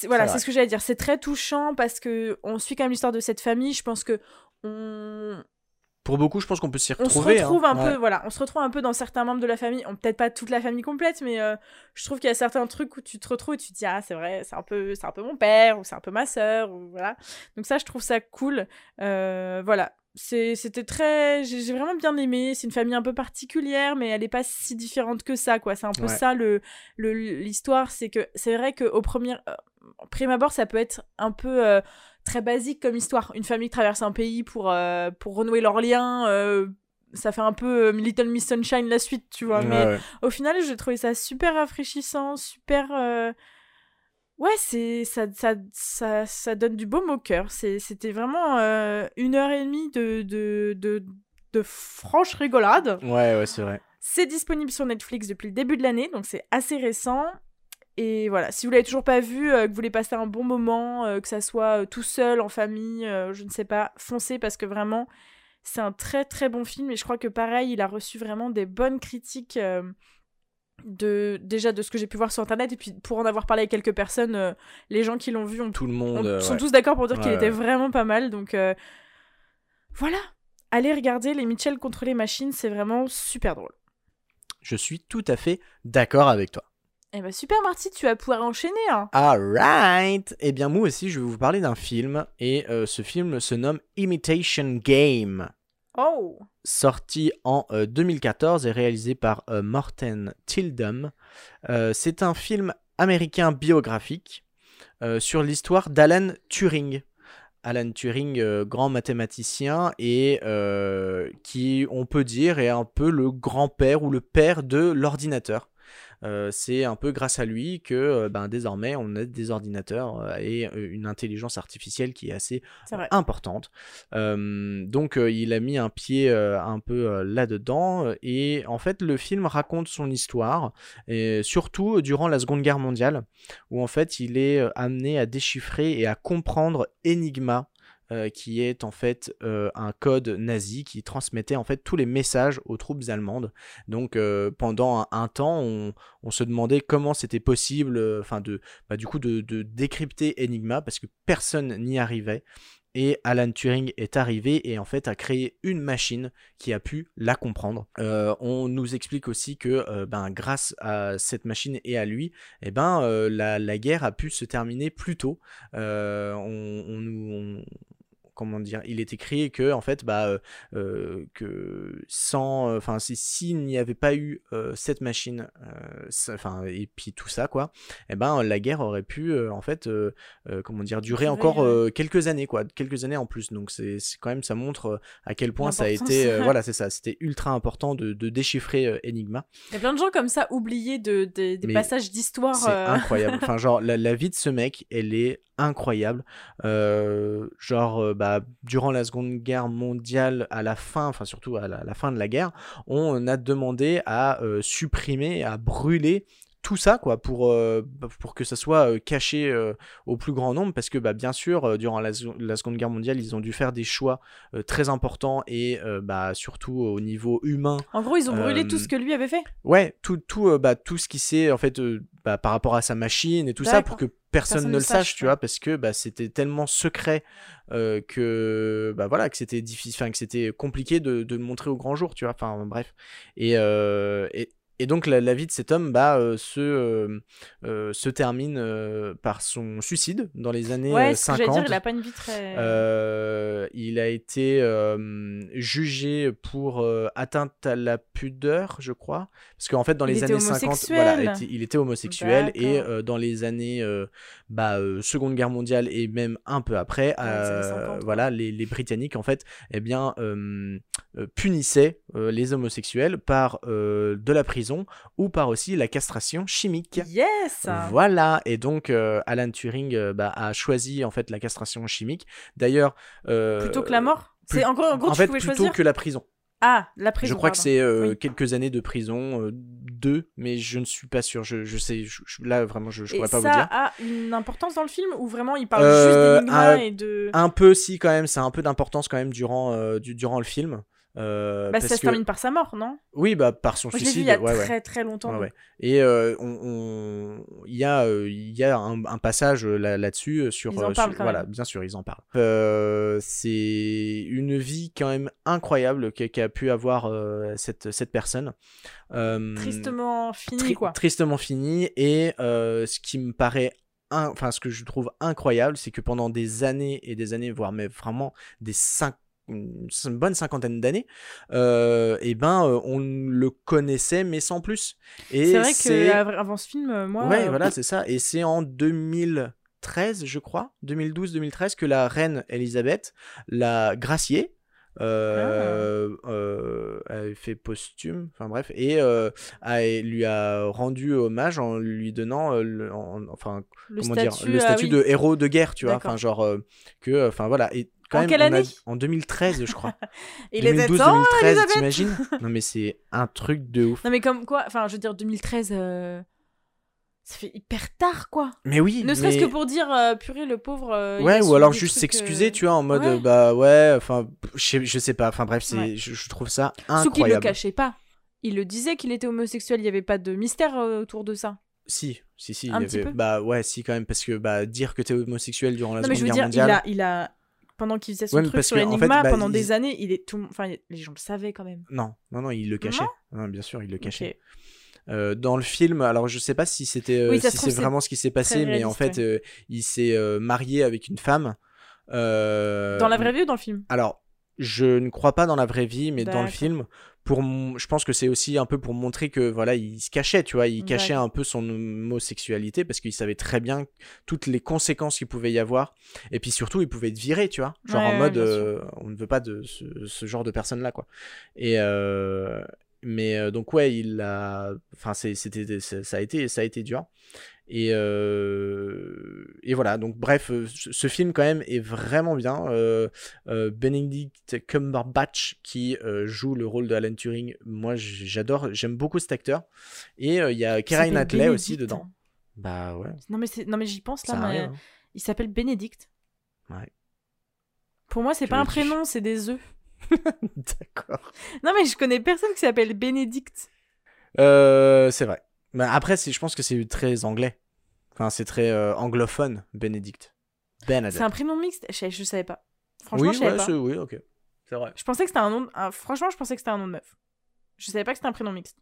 S3: Voilà,
S2: C'est
S3: ce que j'allais dire. C'est très touchant parce que on suit quand même l'histoire de cette famille. Je pense que on,
S2: Pour beaucoup, je pense qu'on peut s'y
S3: on se
S2: retrouver.
S3: retrouve
S2: hein.
S3: un
S2: Ouais.
S3: peu, voilà, on se retrouve un peu dans certains membres de la famille. On peut-être pas toute la famille complète, mais euh, je trouve qu'il y a certains trucs où tu te retrouves et tu te dis ah c'est vrai, c'est un peu, c'est un peu mon père ou c'est un peu ma sœur ou voilà. Donc ça, je trouve ça cool. Euh, voilà. C'est- C'était très. J'ai vraiment bien aimé. C'est une famille un peu particulière, mais elle est pas si différente que ça, quoi. C'est un peu
S2: Ouais.
S3: ça le l'histoire. C'est que c'est vrai qu'au premier, euh, au prime abord, ça peut être un peu euh, très basique comme histoire. Une famille qui traverse un pays pour, euh, pour renouer leurs liens. euh, ça fait un peu Little Miss Sunshine la suite, tu vois.
S2: Ouais,
S3: Mais
S2: ouais.
S3: au final, j'ai trouvé ça super rafraîchissant, super. Ouais, c'est ça, ça, ça, ça donne du baume au cœur. C'était vraiment une heure et demie de, de, de, de franche rigolade.
S2: Ouais, ouais, c'est vrai.
S3: C'est disponible sur Netflix depuis le début de l'année, donc c'est assez récent. Et voilà, si vous l'avez toujours pas vu, euh, que vous voulez passer un bon moment, euh, que ça soit euh, tout seul, en famille, je ne sais pas, foncez parce que vraiment, c'est un très très bon film et je crois que pareil, il a reçu vraiment des bonnes critiques de déjà de ce que j'ai pu voir sur internet et puis pour en avoir parlé avec quelques personnes, les gens qui l'ont vu ont
S2: Tout le
S3: on-
S2: monde.
S3: sont
S2: ouais.
S3: tous d'accord pour dire qu'il
S2: Ouais,
S3: était vraiment pas mal. Donc voilà, allez regarder les Mitchell contre les machines, c'est vraiment super drôle.
S2: Je suis tout à fait d'accord avec toi.
S3: Eh ben super Marty, tu vas pouvoir enchaîner. Hein.
S2: Alright. Eh bien, moi aussi, je vais vous parler d'un film. Et euh, ce film se nomme Imitation Game.
S3: Oh,
S2: sorti en euh, 2014 et réalisé par euh, Morten Tildum. Euh, c'est un film américain biographique euh, sur l'histoire d'Alan Turing. Alan Turing, euh, grand mathématicien et euh, qui, on peut dire, est un peu le grand-père ou le père de l'ordinateur. Euh, c'est un peu grâce à lui que euh, ben, désormais on a des ordinateurs euh, et une intelligence artificielle qui est assez importante. Euh, donc il a mis un pied un peu là-dedans et en fait le film raconte son histoire et surtout durant la Seconde Guerre mondiale où en fait il est amené à déchiffrer et à comprendre Enigma euh, qui est en fait euh, un code nazi qui transmettait en fait tous les messages aux troupes allemandes. Donc euh, pendant un, temps, on, se demandait comment c'était possible, enfin de, bah, du coup de, décrypter Enigma parce que personne n'y arrivait. et Alan Turing est arrivé et en fait a créé une machine qui a pu la comprendre. On nous explique aussi que ben, grâce à cette machine et à lui, eh ben, la, guerre a pu se terminer plus tôt. on, on, on, comment dire, il est écrit que en fait, bah, euh, euh, que sans, enfin, s'il n'y avait pas eu euh, cette machine, enfin, et puis tout ça, quoi, et eh ben, la guerre aurait pu, en fait, comment dire, durer encore quelques années, quoi, quelques années en plus. Donc c'est quand même, ça montre à quel point ça a été, voilà, c'est ça, c'était ultra important de, déchiffrer Enigma.
S3: Il y a plein de gens comme ça oubliés de, des passages d'histoire.
S2: C'est incroyable. enfin, genre la, la, vie de ce mec, elle est incroyable. genre, bah durant la Seconde Guerre mondiale, à la fin, enfin surtout à la, fin de la guerre, on a demandé à euh, supprimer, à brûler tout ça quoi pour euh, bah, pour que ça soit euh, caché au plus grand nombre. Parce que bah bien sûr durant la, Seconde Guerre mondiale ils ont dû faire des choix très importants et bah surtout au niveau humain.
S3: En gros ils ont brûlé tout ce que lui avait fait?
S2: ouais tout tout bah tout ce qui s'est en fait bah, par rapport à sa machine et tout ça pour que personne, ne le sache, tu vois, parce que bah, c'était tellement secret euh, que bah voilà que c'était difficile, que c'était compliqué de, de, le montrer au grand jour, tu vois. Enfin bref. Et, euh, et, et donc la, vie de cet homme bah, euh, se, euh, euh, se termine par son suicide dans les années
S3: ouais,
S2: 50.
S3: Que dire, il a pas une vie très...
S2: il a été jugé pour atteinte à la pudeur, je crois. Parce qu'en fait, dans les années 50, voilà, il était homosexuel. Et dans les années bah, Seconde Guerre mondiale et même un peu après, voilà, les, les, Britanniques, en fait, eh bien, punissaient les homosexuels par de la prison ou par aussi la castration chimique.
S3: Yes
S2: Voilà, et donc euh, Alan Turing euh, bah, a choisi en fait la castration chimique. D'ailleurs...
S3: Euh, plutôt que la mort? C'est en gros,
S2: en fait, plutôt que la prison.
S3: Ah, la prison.
S2: Je crois que c'est quelques années de prison, deux, mais je ne suis pas sûr. Je, je sais, là vraiment, je, ne pourrais pas vous dire. Ça
S3: a une importance dans le film ou vraiment il parle juste d'énigmes et de.
S2: Un peu, si quand même, c'est un peu d'importance quand même durant, du, durant le film.
S3: Euh, bah, ça se termine par sa mort, non?
S2: Oui, bah par son suicide.
S3: il y a très très longtemps.
S2: Et euh, on, il y a, euh, il y a un, passage là-dessus sur.
S3: Ils en parlent
S2: voilà, bien sûr, ils en parlent. c'est une vie quand même incroyable qu'a pu avoir cette, cette personne.
S3: tristement fini, quoi.
S2: Tristement fini. Et ce qui me paraît enfin ce que je trouve incroyable, c'est que pendant des années et des années, voire même vraiment des cinq une bonne cinquantaine d'années, euh, et ben euh, on le connaissait mais sans plus.
S3: C'est vrai qu'avant ce film, euh, moi.
S2: Ouais, voilà, c'est ça. Et c'est en 2013, je crois, 2012-2013, que la reine Elisabeth l'a gracié. Euh, ah. fait posthume, enfin bref, et lui a rendu hommage en lui donnant, le, enfin
S3: le
S2: comment
S3: statut,
S2: dire, le statut de héros de guerre, tu vois, enfin genre que, enfin voilà, et
S3: en quelle année?
S2: En 2013, je crois.
S3: Il 2012, 2013,
S2: t'imagines? Non, mais c'est un truc de ouf.
S3: Non, mais comme quoi Enfin, je veux dire, 2013. Euh, ça fait hyper tard, quoi.
S2: Mais oui.
S3: Ne serait-ce que pour dire, euh, purée, le pauvre. Euh,
S2: ouais, ou alors juste s'excuser, tu vois, en mode, bah ouais, enfin, je, je, sais pas, enfin bref, c'est, je, trouve ça incroyable. Sauf qu'il le
S3: cachait pas. Il le disait qu'il était homosexuel, il y avait pas de mystère autour de ça.
S2: Si, si, si. Un petit peu. Bah ouais, si quand même, parce que bah, dire que t'es homosexuel durant la
S3: non,
S2: Seconde
S3: mais
S2: Guerre mondiale.
S3: Il a, il a pendant qu'il faisait son truc sur l'énigma bah, pendant des années, il est tout, enfin les gens le savaient quand même.
S2: Non, non, non, il le cachait. Non bien sûr, il le cachait. Euh, dans le film, alors je sais pas si c'était euh, si c'est vraiment ce qui s'est passé, mais en fait, euh, il s'est marié avec une femme.
S3: Dans la vraie vie ou dans le film?
S2: Alors, je ne crois pas dans la vraie vie, mais dans le film, pour je pense que c'est aussi un peu pour montrer que voilà il se cachait tu vois il cachait un peu son homosexualité parce qu'il savait très bien toutes les conséquences qu'il pouvait y avoir. Et puis surtout il pouvait être viré tu vois. Genre en mode euh, on ne veut pas de ce, genre de personne là quoi. Et euh, mais euh, donc ouais il a enfin c'était ça a été ça a été dur et, euh, et voilà, donc bref, euh, ce film quand même est vraiment bien. Euh, Benedict Cumberbatch qui joue le rôle de Alan Turing, moi j'adore, j'aime beaucoup cet acteur. Et il y a Keira Knightley aussi dedans. Bah ouais.
S3: Non mais, non mais j'y pense là, mais hein. il s'appelle Benedict.
S2: Ouais.
S3: Pour moi c'est pas un prénom, c'est des œufs.
S2: D'accord.
S3: Non mais je connais personne qui s'appelle Benedict.
S2: c'est vrai. Mais après, je pense que c'est très anglais. Enfin, c'est très euh, anglophone, Benedict.
S3: C'est un prénom mixte? Je, je savais pas. Franchement,
S2: oui,
S3: je savais
S2: ouais,
S3: pas.
S2: c'est- oui, ok. C'est vrai.
S3: Je pensais que c'était un nom. un- Franchement, je pensais que c'était un nom de meuf. Je savais pas que c'était un prénom mixte.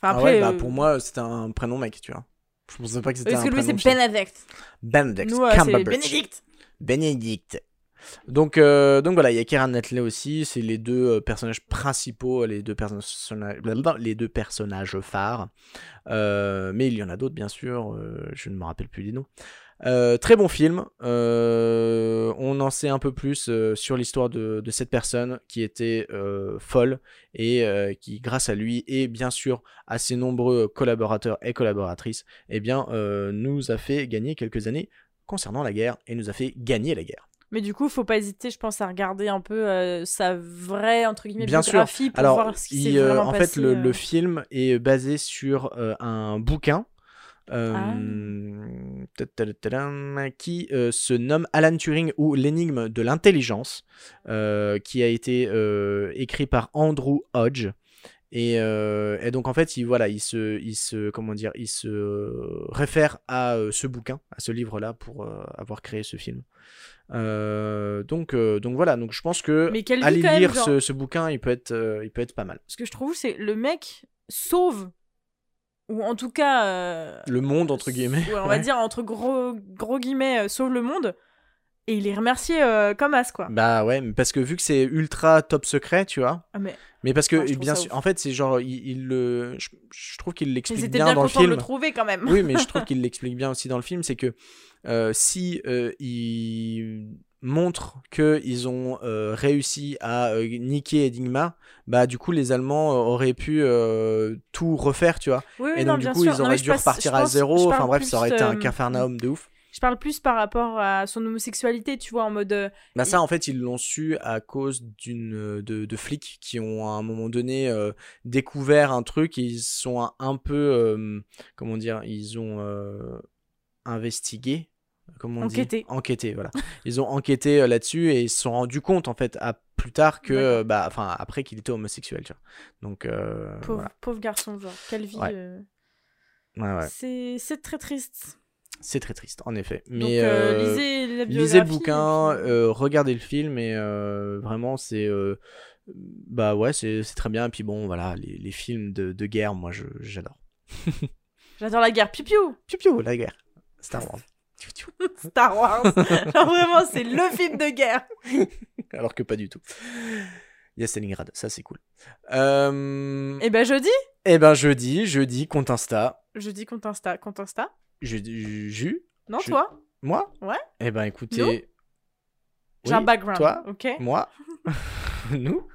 S3: Enfin,
S2: Ah
S3: après.
S2: ouais, bah
S3: euh,
S2: pour moi, c'était un prénom mec, tu vois. Je pensais pas que c'était
S3: Parce
S2: un
S3: que lui,
S2: prénom
S3: c'est. Benedict?
S2: Benedict
S3: Nous, euh, c'est
S2: Cumberbatch.
S3: Benedict.
S2: Benedict. Donc, euh, donc voilà, il y a Keira Knightley aussi, c'est les deux euh, personnages principaux, les deux les deux personnages phares. Euh, mais il y en a d'autres, bien sûr, je ne me rappelle plus les noms. Très bon film. on en sait un peu plus sur l'histoire de, de cette personne qui était folle et qui, grâce à lui et bien sûr à ses nombreux collaborateurs et collaboratrices, eh bien, nous a fait gagner quelques années concernant la guerre et nous a fait gagner la guerre.
S3: Mais du coup, faut pas hésiter, je pense, à regarder un peu euh, sa vraie, entre guillemets,
S2: Bien sûr.
S3: biographie pour
S2: Alors,
S3: voir ce qui s'est
S2: euh,
S3: vraiment
S2: en
S3: passé.
S2: fait, le,
S3: euh.
S2: le film est basé sur euh, un bouquin euh,
S3: Ah.
S2: qui euh, se nomme Alan Turing ou l'énigme de l'intelligence, euh, qui a été euh, écrit par Andrew Hodge. Et, euh, et donc en fait, il voilà, il se, il se, comment dire, il se réfère à euh, ce bouquin, à ce livre-là pour euh, avoir créé ce film. Euh, donc, donc voilà, donc je pense que
S3: Mais
S2: aller
S3: même,
S2: lire
S3: genre-
S2: ce, ce bouquin, il peut être, il peut être pas mal.
S3: Ce que je trouve, c'est le mec sauve, ou en tout cas. euh,
S2: Le monde entre guillemets.
S3: ouais, on
S2: ouais.
S3: va dire entre gros, gros guillemets, sauve le monde. Et il est remercié euh, comme as, quoi.
S2: Bah ouais, parce que vu que c'est ultra top secret, tu vois.
S3: Ah, mais
S2: Mais parce que
S3: trouve
S2: bien sûr, en fait, c'est genre, il, il le, je, je trouve qu'il l'explique bien,
S3: bien,
S2: dans le
S3: content de
S2: film.
S3: le trouver quand même.
S2: Oui, mais je trouve qu'il l'explique bien aussi dans le film, c'est que euh, si euh, il montre que ils ont euh, réussi à euh, niquer Enigma, bah du coup les Allemands auraient pu tout refaire, tu vois.
S3: Oui, oui,
S2: Et
S3: non,
S2: donc du coup
S3: sûr.
S2: ils auraient dû repartir à
S3: pense-
S2: zéro. Enfin bref, ça aurait été un cafarnaum de ouf.
S3: Je parle plus par rapport à son homosexualité, tu vois, en mode. euh,
S2: Bah ça en fait ils l'ont su à cause d'une euh, de, de flics qui ont à un moment donné euh, découvert un truc et ils sont un, un peu comment dire ils ont investigué comment on dit
S3: Enquêté.
S2: enquêté voilà ils ont enquêté là-dessus et ils se sont rendus compte en fait à plus tard que bah enfin après qu'il était homosexuel tu vois donc euh,
S3: pauvre,
S2: voilà
S3: pauvre garçon, genre. Quelle vie.
S2: Ouais.
S3: euh,
S2: ouais,
S3: c'est très triste.
S2: C'est très triste en effet
S3: Donc,
S2: mais
S3: euh,
S2: euh,
S3: lisez la
S2: lisez le bouquin, euh, regardez le film et vraiment c'est bah ouais c'est très bien et puis bon voilà les, les films de, de guerre moi j'adore.
S3: J'adore la guerre. Piu piu
S2: Piu piu la guerre. Star Wars.
S3: Star Wars. Genre vraiment, c'est le film de guerre.
S2: Alors que pas du tout. Il y a Stalingrad, ça c'est cool. Euh...
S3: Et ben jeudi,
S2: Eh ben jeudi, jeudi compte Insta.
S3: jeudi compte Insta, compte Insta.
S2: Jeudi, Ju,
S3: Non,
S2: Je-
S3: toi
S2: moi.
S3: Ouais.
S2: Eh ben
S3: Nous
S2: écoutez.
S3: J'ai un background.
S2: Toi,
S3: Ok.
S2: moi, nous.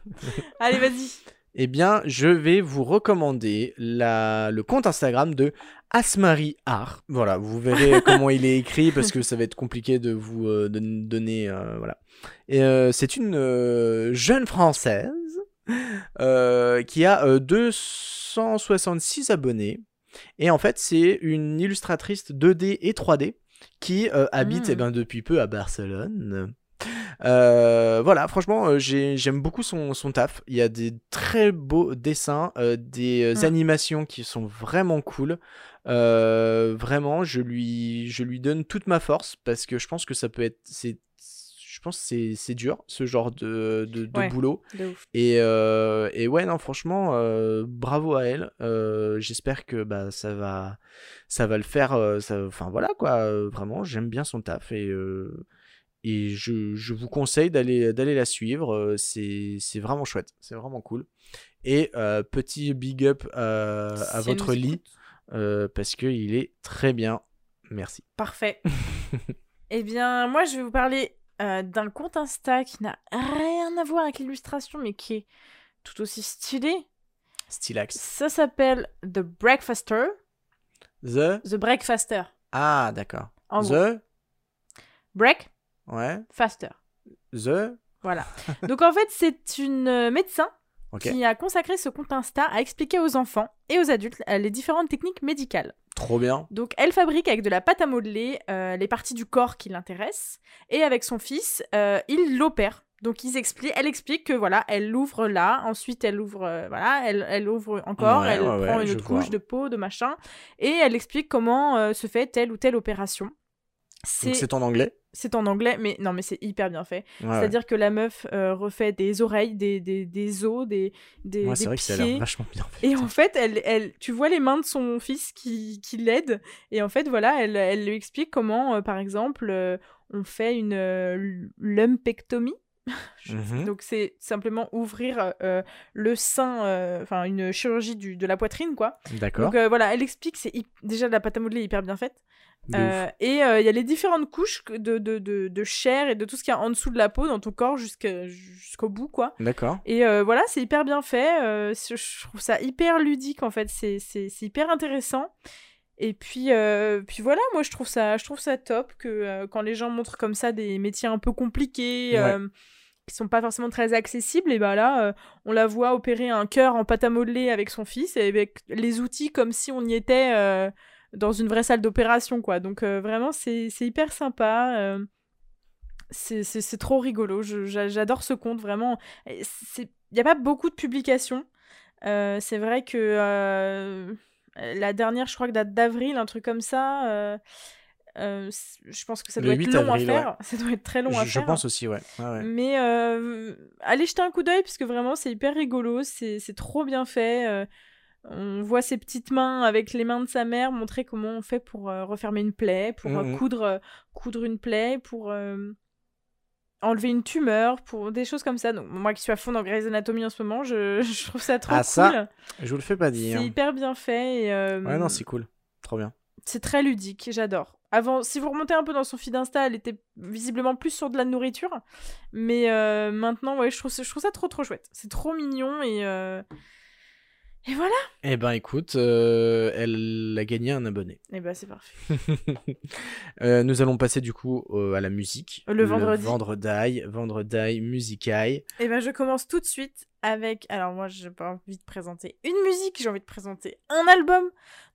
S3: Allez, vas-y.
S2: Eh bien, je vais vous recommander la, le compte Instagram de Asmari Art. Voilà, vous verrez comment il est écrit parce que ça va être compliqué de vous euh, don- donner. euh, voilà. Et euh, c'est une jeune française qui a euh, 266 abonnés. Et en fait, c'est une illustratrice 2D et 3D qui euh, habite
S3: Mm.
S2: eh ben, depuis peu à Barcelone. Euh, voilà, franchement, euh, j'ai- j'aime beaucoup son, son taf. Il y a des très beaux dessins, euh, des euh,
S3: Mm.
S2: animations qui sont vraiment cool. Euh, vraiment, je lui, je lui donne toute ma force parce que je pense que ça peut être, c'est, je pense que c'est, dur ce genre de, de, de
S3: Ouais.
S2: boulot.
S3: De ouf.
S2: Et, euh, et ouais, non, franchement, euh, bravo à elle. Euh, J'espère que bah, ça va, ça va le faire. Enfin voilà quoi. vraiment, j'aime bien son taf et et je, je vous conseille d'aller la suivre. C'est vraiment chouette. C'est vraiment cool. Et petit big up à votre lit parce que il est très bien. Merci.
S3: Parfait. eh bien, moi, je vais vous parler euh, d'un compte Insta qui n'a rien à voir avec l'illustration, mais qui est tout aussi stylé.
S2: Stylax.
S3: Ça s'appelle The Breakfaster.
S2: The?
S3: The Breakfaster.
S2: Ah d'accord.
S3: En gros,
S2: The.
S3: Break
S2: Ouais.
S3: Faster.
S2: The?
S3: Voilà. Donc en fait, c'est une euh, médecin Qui a consacré ce compte Insta à expliquer aux enfants et aux adultes euh, les différentes techniques médicales.
S2: Trop bien.
S3: Donc elle fabrique avec de la pâte à modeler euh, les parties du corps qui l'intéressent et avec son fils, euh, il l'opère. Donc ils expliquent, elle explique que voilà, elle l'ouvre là, ensuite elle ouvre, euh, voilà, elle, elle ouvre encore,
S2: Ouais,
S3: elle
S2: ouais,
S3: prend
S2: ouais,
S3: une autre couche de peau, de machin, et elle explique comment se fait telle ou telle opération.
S2: Donc c'est en anglais
S3: c'est en anglais, mais non, mais c'est hyper bien fait.
S2: Ouais, ouais.
S3: C'est-à-dire que la meuf euh, refait des oreilles, des, des, des os, des, des,
S2: Ouais,
S3: des
S2: c'est vrai que ça
S3: pieds.
S2: vachement bien fait.
S3: Et en fait, elle, elle, tu vois les mains de son fils qui, qui l'aident. Et en fait, voilà, elle, elle lui explique comment, euh, par exemple, euh, on fait une lumpectomie.
S2: Mhm.
S3: Donc, c'est simplement ouvrir le sein, enfin, une chirurgie du, de la poitrine, quoi.
S2: D'accord.
S3: Donc, voilà, elle explique, c'est déjà la pâte à modeler est hyper bien faite. Euh, et euh, il y a les différentes couches de, de, de, de chair et de tout ce qu'il y a en dessous de la peau dans ton corps jusqu'au bout, quoi.
S2: D'accord.
S3: Et euh, voilà, c'est hyper bien fait. je trouve ça hyper ludique, en fait. C'est hyper intéressant. Et puis, puis voilà, moi, je trouve ça, je trouve ça top que quand les gens montrent comme ça des métiers un peu compliqués,
S2: Ouais.
S3: qui sont pas forcément très accessibles, et bah là, euh, on la voit opérer un cœur en pâte à modeler avec son fils et avec les outils comme si on y était euh, dans une vraie salle d'opération, quoi. Donc euh, vraiment, c'est hyper sympa. euh, c'est trop rigolo. J'adore ce compte, vraiment. Il n'y a pas beaucoup de publications. Euh, c'est vrai que euh, la dernière, je crois que date d'avril, un truc comme ça. euh, je pense que ça doit être
S2: 8
S3: long
S2: avril,
S3: à faire. Ça doit être très long à
S2: Je, je
S3: faire.
S2: pense aussi, ouais. Ouais, ouais.
S3: Mais allez jeter un coup d'œil parce que vraiment c'est hyper rigolo, c'est c'est trop bien fait. On voit ses petites mains avec les mains de sa mère montrer comment on fait pour euh, refermer une plaie, pour euh,
S2: Mhm.
S3: coudre, euh, coudre une plaie, pour enlever une tumeur, pour des choses comme ça. Donc moi qui suis à fond dans Grey's Anatomy en ce moment, je, je trouve ça trop
S2: Ah,
S3: cool.
S2: ça, Je vous le fais pas dire.
S3: C'est hyper bien fait et
S2: Ouais, non, c'est cool. Trop bien.
S3: c'est très ludique, j'adore. Avant, si vous remontez un peu dans son feed Insta, elle était visiblement plus sur de la nourriture. Mais euh, maintenant, ouais, je trouve, ça- je trouve ça trop trop chouette. C'est trop mignon et, euh, et voilà.
S2: Eh ben, écoute, euh, elle a gagné un abonné.
S3: Et bah c'est parfait.
S2: Euh, nous allons passer du coup euh, à la musique.
S3: Le vendredi.
S2: vendredi, vendredi, musicaille.
S3: Et ben je commence tout de suite avec. Alors moi, j'ai pas envie de présenter une musique, j'ai envie de présenter un album.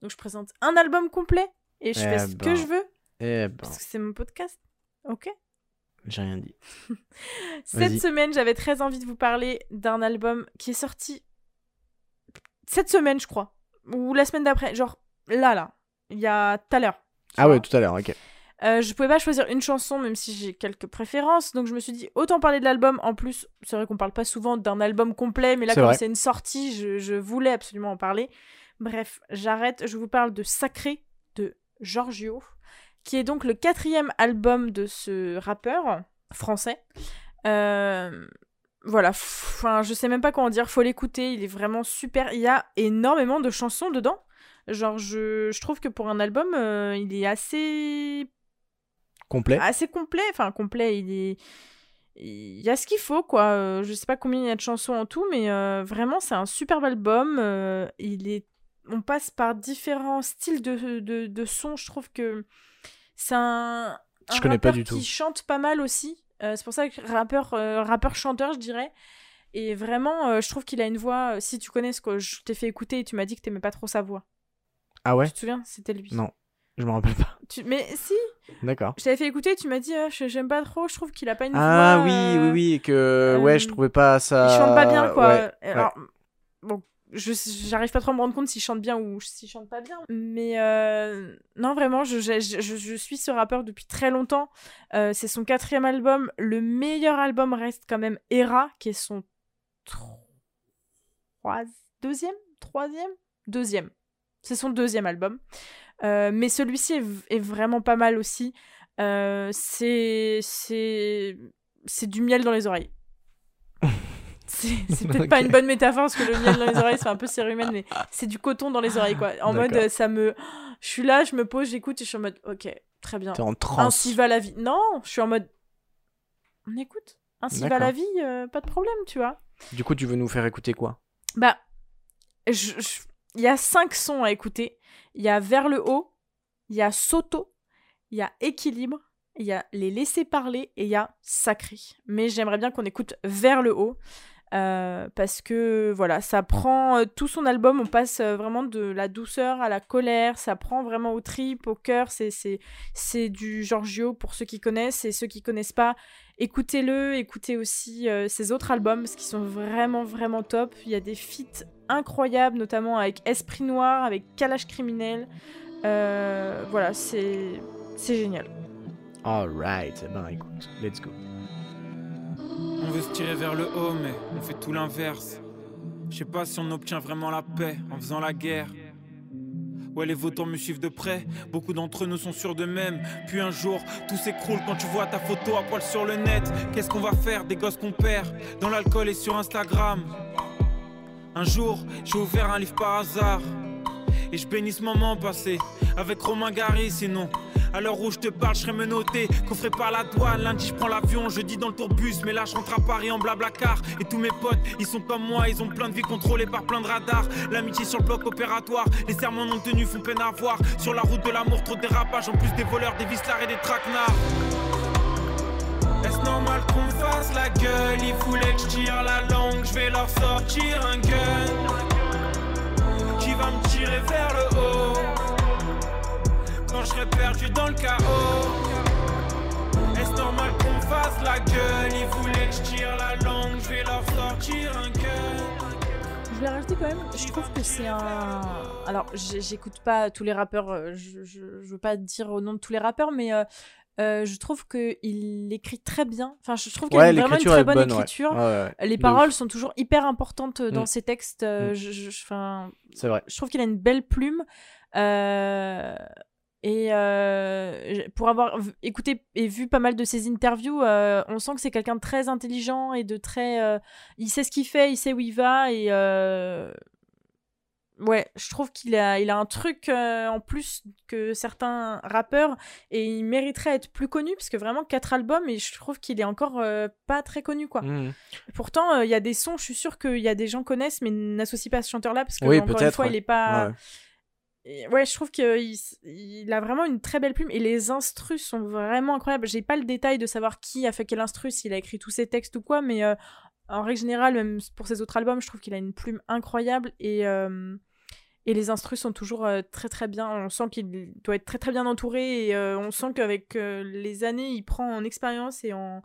S3: Donc je présente un album complet et je
S2: Eh
S3: fais ce
S2: ben.
S3: que je veux
S2: Eh ben,
S3: parce que c'est mon podcast. Ok.
S2: j'ai rien dit.
S3: Cette semaine, j'avais très envie de vous parler d'un album qui est sorti cette semaine, je crois, ou la semaine d'après, genre là, là, il y a tout à l'heure.
S2: Ah ouais, tout à l'heure, ok.
S3: Euh, je pouvais pas choisir une chanson, même si j'ai quelques préférences, donc je me suis dit autant parler de l'album. En plus, c'est vrai qu'on parle pas souvent d'un album complet, mais là, comme c'est une sortie, je, je voulais absolument en parler. Bref, j'arrête. Je vous parle de Sacré de Giorgio, qui est donc le quatrième album de ce rappeur français. Euh, voilà, enfin, je sais même pas comment dire, faut l'écouter, il est vraiment super. Il y a énormément de chansons dedans. Genre, je, je trouve que pour un album, euh, il est assez
S2: Complet.
S3: assez complet. Enfin, complet, il est. Il y a ce qu'il faut, quoi. Euh, je sais pas combien il y a de chansons en tout, mais euh, vraiment, c'est un superbe album. Euh, il est... On passe par différents styles de, de, de sons. Je trouve que c'est un.
S2: Je connais pas du tout.
S3: Qui chante pas mal aussi. Euh, c'est pour ça que rappeur, euh, rappeur chanteur, je dirais. Et vraiment, euh, je trouve qu'il a une voix. Si tu connais ce que je t'ai fait écouter et tu m'as dit que t'aimais pas trop sa voix.
S2: Ah ouais
S3: Tu te souviens C'était lui.
S2: Non. Je me rappelle pas.
S3: Tu- Mais si,
S2: D'accord.
S3: je t'avais fait écouter, tu m'as dit, ah, j'aime pas trop, je trouve qu'il a pas une
S2: Ah
S3: voix.
S2: oui,
S3: euh,
S2: oui, oui, que ouais, je trouvais pas ça.
S3: Il chante pas bien, quoi.
S2: Ouais,
S3: Alors, bon, j'arrive pas trop à me rendre compte s'il chante bien ou s'il chante pas bien. Mais euh, non, vraiment, je, suis ce rappeur depuis très longtemps. Euh, c'est son quatrième album. Le meilleur album reste quand même Era, qui est son trois... deuxième, troisième, deuxième. C'est son deuxième album. Euh, mais celui-ci est, est vraiment pas mal aussi. C'est c'est c'est du miel dans les oreilles. C'est peut-être pas une bonne métaphore parce que le miel dans les oreilles c'est un peu cérumen mais c'est du coton dans les oreilles quoi. En mode ça me je suis là, je me pose, j'écoute et je suis en mode OK, très bien.
S2: T'es en transe.
S3: Ainsi va la vie. Non, je suis en mode on écoute. Ainsi va la vie, euh, pas de problème, tu vois.
S2: Du coup, tu veux nous faire écouter quoi?
S3: Bah, je- je- il y a cinq sons à écouter. Il y a Vers le haut, il y a Soto, il y a Équilibre, il y a Les laisser parler et il y a Sacré. Mais j'aimerais bien qu'on écoute Vers le haut. Euh, parce que voilà, ça prend euh, tout son album, on passe euh, vraiment de la douceur à la colère, ça prend vraiment au trip, au cœur, c'est, du Giorgio pour ceux qui connaissent et ceux qui connaissent pas, écoutez-le, écoutez aussi ses autres albums parce qu'ils sont vraiment vraiment top. Il y a des feats incroyables, notamment avec Esprit Noir, avec Kalash Criminel. Voilà, c'est c'est génial.
S2: Alright, eh ben écoute, let's go.
S4: On veut se tirer vers le haut, mais on fait tout l'inverse. Je sais pas si on obtient vraiment la paix en faisant la guerre. Ouais, les votants me suivent de près. Beaucoup d'entre nous sont sûrs d'eux-mêmes. Puis un jour, tout s'écroule quand tu vois ta photo à poil sur le net. Qu'est-ce qu'on va faire des gosses qu'on perd dans l'alcool et sur Instagram? Un jour, j'ai ouvert un livre par hasard. Et je bénis ce moment passé avec Romain Gary, sinon à l'heure où je te parle, je serais menotté, coffré par la douane. Lundi, je prends l'avion, jeudi dans le tourbus, mais là, je rentre à Paris en blabla car. Et tous mes potes, ils sont comme moi, ils ont plein de vies contrôlées par plein de radars. L'amitié sur le bloc opératoire, les serments non tenus font peine à voir. Sur la route de l'amour, trop de dérapage, en plus des voleurs, des vislards et des traquenards. Est-ce normal qu'on fasse la gueule? Il voulait que je tire la langue, je vais leur sortir un gun qui va me tirer vers le haut quand je serai perdu dans le chaos. Est-ce normal qu'on fasse la gueule? Ils voulaient que je tire la langue, je vais leur sortir un gueule.
S3: Je vais rajouter quand même, je trouve que c'est un. Alors, j'écoute pas tous les rappeurs, euh, je veux pas dire au nom de tous les rappeurs, mais euh, euh, je trouve qu'il écrit très bien. Enfin, je trouve qu'il
S2: Ouais,
S3: a vraiment une très bonne écriture.
S2: Ouais, ouais, ouais.
S3: Les paroles
S2: ouf.
S3: sont toujours hyper importantes dans
S2: Mm.
S3: ses textes. euh,
S2: Mm.
S3: je- je- je-
S2: vrai.
S3: je trouve qu'il a une belle plume. euh, et euh, pour avoir écouté et vu pas mal de ses interviews, euh, on sent que c'est quelqu'un de très intelligent et de très. euh, il sait ce qu'il fait, il sait où il va. Et euh, ouais, je trouve qu'il a, il a un truc euh, en plus que certains rappeurs et il mériterait être plus connu parce que vraiment quatre albums et je trouve qu'il est encore euh, pas très connu quoi.
S2: Mhm.
S3: Pourtant, euh, il y a des sons, je suis sûre qu'il y a des gens connaissent, mais n'associe pas ce chanteur-là parce que
S2: Oui,
S3: encore une fois,
S2: ouais.
S3: il est pas.
S2: Ouais.
S3: Et Ouais, je trouve qu'il il a vraiment une très belle plume et les instrus sont vraiment incroyables. J'ai pas le détail de savoir qui a fait quel instru, s'il a écrit tous ses textes ou quoi, mais euh, en règle générale, même pour ses autres albums, je trouve qu'il a une plume incroyable et, euh, et les instrus sont toujours euh, très très bien. On sent qu'il doit être très très bien entouré et euh, on sent qu'avec les années, il prend en expérience et en,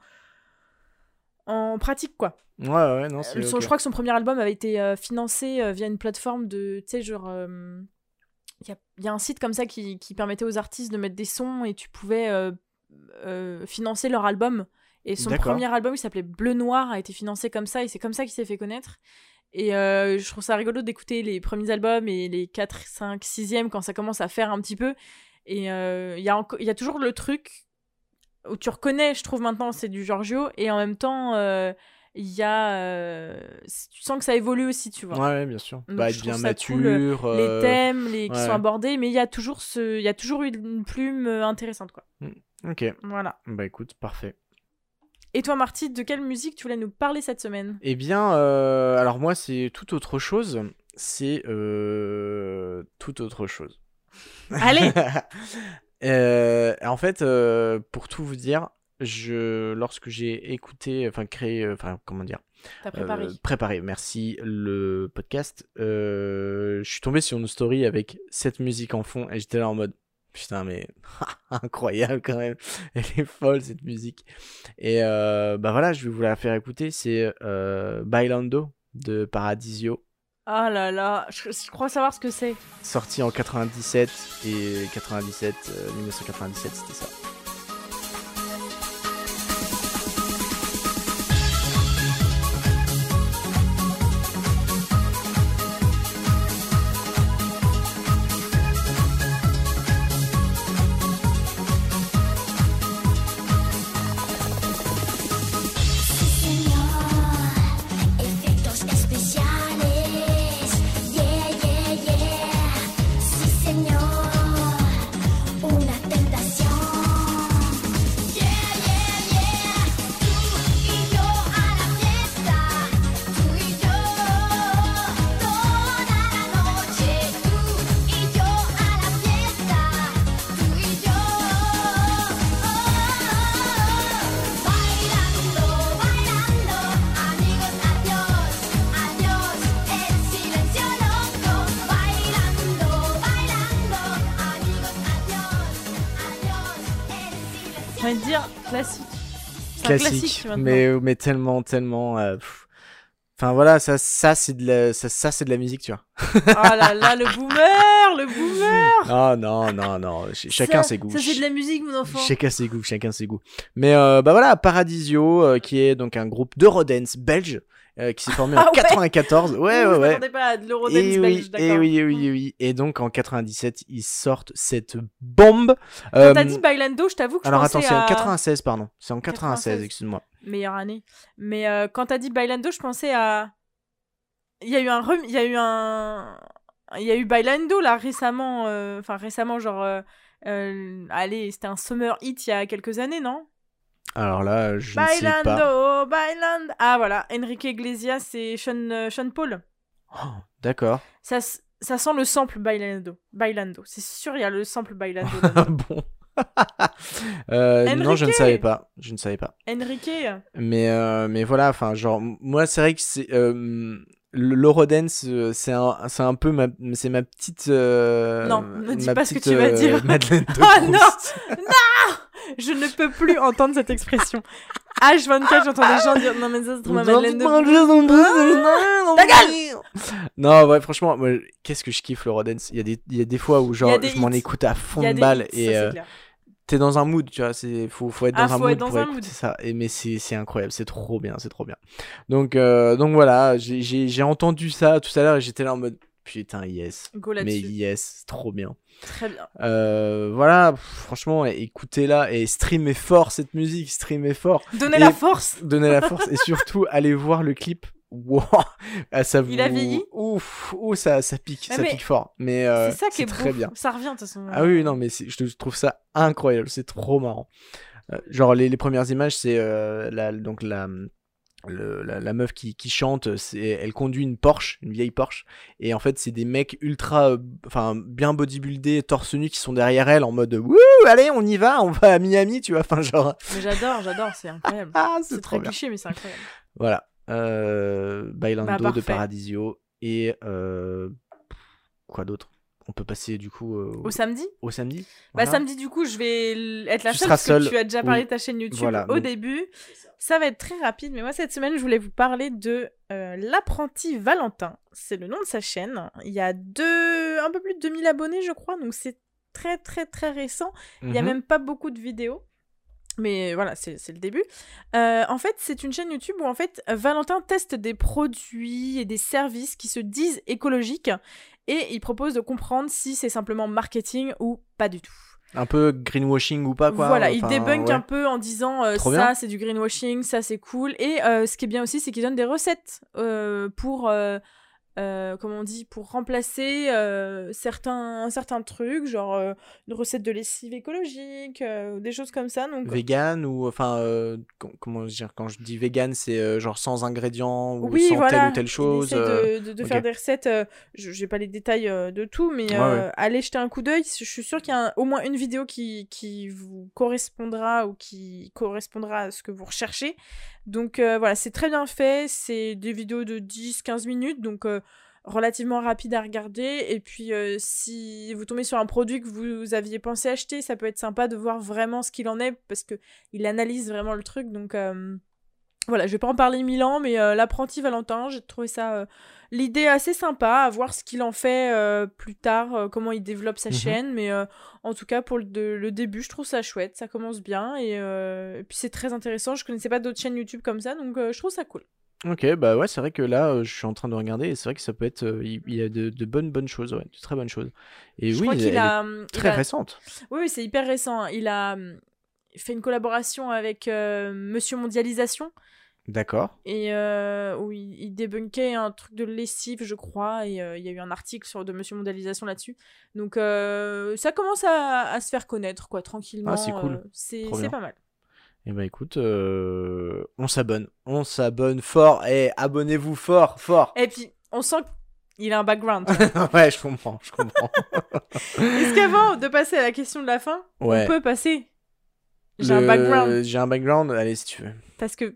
S3: en pratique quoi.
S2: Ouais, ouais, non, c'est.
S3: Euh,
S2: ok.
S3: Je crois que son premier album avait été financé via une plateforme de, tu sais, genre, il y, a, y a un site comme ça qui, qui permettait aux artistes de mettre des sons et tu pouvais financer leur album. Et son premier album, il s'appelait Bleu Noir, a été financé comme ça et c'est comme ça qu'il s'est fait connaître. Et euh, je trouve ça rigolo d'écouter les premiers albums et les 4, 5, 6e quand ça commence à faire un petit peu. Et euh, il y, a enco- il y a toujours le truc où tu reconnais, je trouve maintenant, c'est du Giorgio. Et en même temps, euh, il y a. euh, tu sens que ça évolue aussi, tu vois.
S2: Ouais, bien sûr.
S3: Donc,
S2: bah,
S3: je ça
S2: mature.
S3: cool,
S2: euh,
S3: Les thèmes les, qui sont abordés, mais il y a toujours ce, il y a toujours eu une plume euh, intéressante, quoi.
S2: Ok,
S3: Voilà.
S2: bah écoute, parfait.
S3: Et toi, Marty, de quelle musique tu voulais nous parler cette semaine?
S2: Eh bien, euh, alors moi, c'est tout autre chose. C'est euh, tout autre chose.
S3: Allez
S2: Euh, En fait, pour tout vous dire, je, lorsque j'ai écouté, enfin créé, enfin comment dire,
S3: T'as préparé.
S2: préparé, merci, le podcast, je suis tombé sur une story avec cette musique en fond et j'étais là en mode, putain mais incroyable quand même, elle est folle cette musique. Et euh, bah voilà, je vais vous la faire écouter, c'est euh, Bailando de Paradisio,
S3: Ah là là, je, je crois savoir ce que c'est.
S2: sorti en 97 et 97, euh, 1997 c'était ça.
S3: Classique.
S2: Mais, mais tellement, tellement. euh. Enfin voilà, ça, ça c'est de la, ça, ça, c'est de la musique, tu vois.
S3: Oh là là, le boomer, le boomer.
S2: Ah non, non, non, ch- chacun
S3: Ça-
S2: ses goûts.
S3: Ça c'est de la musique, mon enfant.
S2: Chacun ses goûts, chacun ses goûts. Mais euh, bah voilà, Paradisio, euh, qui est donc un groupe d'Eurodance belge, euh, qui s'est formé en
S3: Ah ouais
S2: 94. Ouais, ouais,
S3: Je
S2: ouais.
S3: m'attendais pas à de l'Eurodance
S2: Et oui,
S3: belge,
S2: et oui, et oui, et oui. Et donc en 97, ils sortent cette bombe.
S3: Quand
S2: Euh,
S3: t'as dit Bailando, je t'avoue que
S2: alors
S3: je
S2: attends,
S3: pensais
S2: c'est en
S3: à...
S2: 96, pardon. C'est en 96,
S3: 96.
S2: excuse-moi.
S3: meilleure année. Mais euh, quand t'as dit Bailando, je pensais à. Il y a eu un. rem- Il y a eu un. Il y a eu Bailando là récemment. euh, Enfin récemment, genre. euh, euh, Allez, c'était un summer hit il y a quelques années, non?
S2: Alors là, je ne sais pas.
S3: Bailando, Bailando. Ah voilà, Enrique Iglesias et Sean, euh, Sean Paul.
S2: Oh, D'accord.
S3: Ça, ça sent le sample Bailando. Bailando. C'est sûr, il y a le sample Bailando.
S2: bon. Euh, non, je ne savais pas. Je ne savais pas.
S3: Enrique.
S2: Mais, euh, mais voilà, enfin, genre, moi, c'est vrai que c'est. Euh, L'Eurodance, euh, c'est un, c'est un peu ma, c'est ma petite. euh,
S3: Non, ne dis pas ce que tu vas
S2: euh,
S3: dire.
S2: Madeleine de
S3: Oh non. Je ne peux plus entendre cette expression. H24, j'entends des gens dire Non, mais ça, c'est trop ma Madeleine de Ta
S2: gueule Non, ouais, franchement, moi, qu'est-ce que je kiffe l'Eurodance. Il y, a des- il y a des fois où, genre,
S3: Il y a des
S2: je m'en
S3: hits.
S2: écoute à fond
S3: Il y a
S2: de
S3: des
S2: balle
S3: hits,
S2: et t'es dans un mood, tu vois. C'est faut, faut être dans
S3: Ah,
S2: un
S3: faut
S2: mood
S3: dans
S2: pour
S3: un
S2: écouter
S3: mood.
S2: ça. Et mais c'est c'est incroyable, c'est trop bien, c'est trop bien. Donc, euh, donc voilà, j'ai- entendu ça tout à l'heure et j'étais là en mode putain, yes.
S3: Go
S2: Mais yes, trop bien.
S3: Très bien.
S2: Euh, voilà, franchement, écoutez-la et streamez fort cette musique, streamez fort.
S3: Donnez
S2: Et-
S3: la force.
S2: Donnez la force et surtout allez voir le clip. Wow, ah, ça vous...
S3: Il a vieilli
S2: Ouf, ouh, ça, ça pique,
S3: Mais
S2: ça
S3: mais
S2: pique fort. Mais euh,
S3: c'est ça qui est
S2: très
S3: beau.
S2: bien.
S3: Ça revient de toute façon.
S2: Ah oui, non, mais je trouve ça incroyable, c'est trop marrant. Euh, genre, les, les premières images, c'est euh, la, donc la, le- la, la meuf qui, qui chante, c'est, elle conduit une Porsche, une vieille Porsche, et en fait, c'est des mecs ultra, euh, enfin, bien bodybuildés, torse nu, qui sont derrière elle en mode Wouh, allez, on y va, on va à Miami, tu vois, enfin, genre,
S3: Mais j'adore, j'adore, c'est incroyable.
S2: ah,
S3: c'est très cliché, mais c'est incroyable.
S2: Voilà, Bailando
S3: Bah,
S2: de. Paradisio, et euh, quoi d'autre? On peut passer du coup euh,
S3: Au samedi?
S2: au samedi
S3: Bah samedi du coup je vais être la
S2: Tu
S3: seule parce que
S2: seule,
S3: tu as déjà parlé
S2: oui.
S3: de ta chaîne YouTube
S2: Voilà,
S3: au
S2: donc-
S3: début. Ça va être très rapide mais moi cette semaine je voulais vous parler de euh, l'apprenti Valentin. C'est le nom de sa chaîne. Il y a deux, un peu plus de 2000 abonnés je crois donc c'est très très très récent. Il y a
S2: Mhm.
S3: même pas beaucoup de vidéos. Mais voilà, c'est le début. Euh, en fait, c'est une chaîne YouTube où en fait Valentin teste des produits et des services qui se disent écologiques et il propose de comprendre si c'est simplement marketing ou pas du tout.
S2: Un peu greenwashing ou pas, quoi.
S3: voilà, il débunk
S2: ouais.
S3: un peu en disant euh, ça c'est du greenwashing, ça c'est cool. Et euh, ce qui est bien aussi, c'est qu'il donne des recettes pour, euh, comment on dit, pour remplacer euh, certains, certains trucs, genre euh, une recette de lessive écologique, euh, des choses comme ça. Donc
S2: Vegan ou enfin euh, com- comment dire quand je dis vegan c'est genre sans ingrédients ou
S3: oui,
S2: sans
S3: voilà,
S2: telle ou telle chose.
S3: de, de- de faire des recettes. je j'ai pas les détails de tout, mais
S2: Ouais, ouais.
S3: allez jeter un coup d'œil. Je suis sûre qu'il y a un- au moins une vidéo qui, qui vous correspondra ou qui correspondra à ce que vous recherchez. Donc euh, voilà, c'est très bien fait. C'est des vidéos de 10-15 minutes, donc euh, relativement rapide à regarder. Et puis euh, si vous tombez sur un produit que vous aviez pensé acheter, ça peut être sympa de voir vraiment ce qu'il en est parce que il analyse vraiment le truc. Donc voilà, je vais pas en parler mille ans, mais euh, l'apprenti Valentin, j'ai trouvé ça euh, l'idée assez sympa, à voir ce qu'il en fait euh, plus tard, comment il développe sa
S2: Mhm.
S3: chaîne, mais en tout cas pour le, de- le début, je trouve ça chouette, ça commence bien et, et puis c'est très intéressant. Je connaissais pas d'autres chaînes YouTube comme ça, donc je trouve ça cool.
S2: Ok bah ouais c'est vrai que là je suis en train de regarder et c'est vrai que ça peut être il y a de, de bonnes bonnes choses ouais de très bonnes choses et
S3: je
S2: oui elle est
S3: hum,
S2: très
S3: a-
S2: récente.
S3: Oui, oui, c'est hyper récent. hein. Il a hum, fait une collaboration avec Monsieur Mondialisation.
S2: D'accord.
S3: Et euh, où il, il débunkait un truc de lessive, je crois, et euh, il y a eu un article sur de Monsieur Mondialisation là-dessus. Donc euh, ça commence à, à se faire connaître, quoi, tranquillement.
S2: Ah, c'est cool.
S3: euh, c'est pas mal.
S2: Et bah écoute euh, on s'abonne on s'abonne fort et abonnez-vous fort fort.
S3: Et puis, on sent qu'il a un background.
S2: ouais je comprends je comprends.
S3: Est-ce qu'avant de passer à la question de la fin,
S2: Ouais.
S3: on peut passer? J'ai un background.
S2: J'ai un background allez si tu veux.
S3: Parce que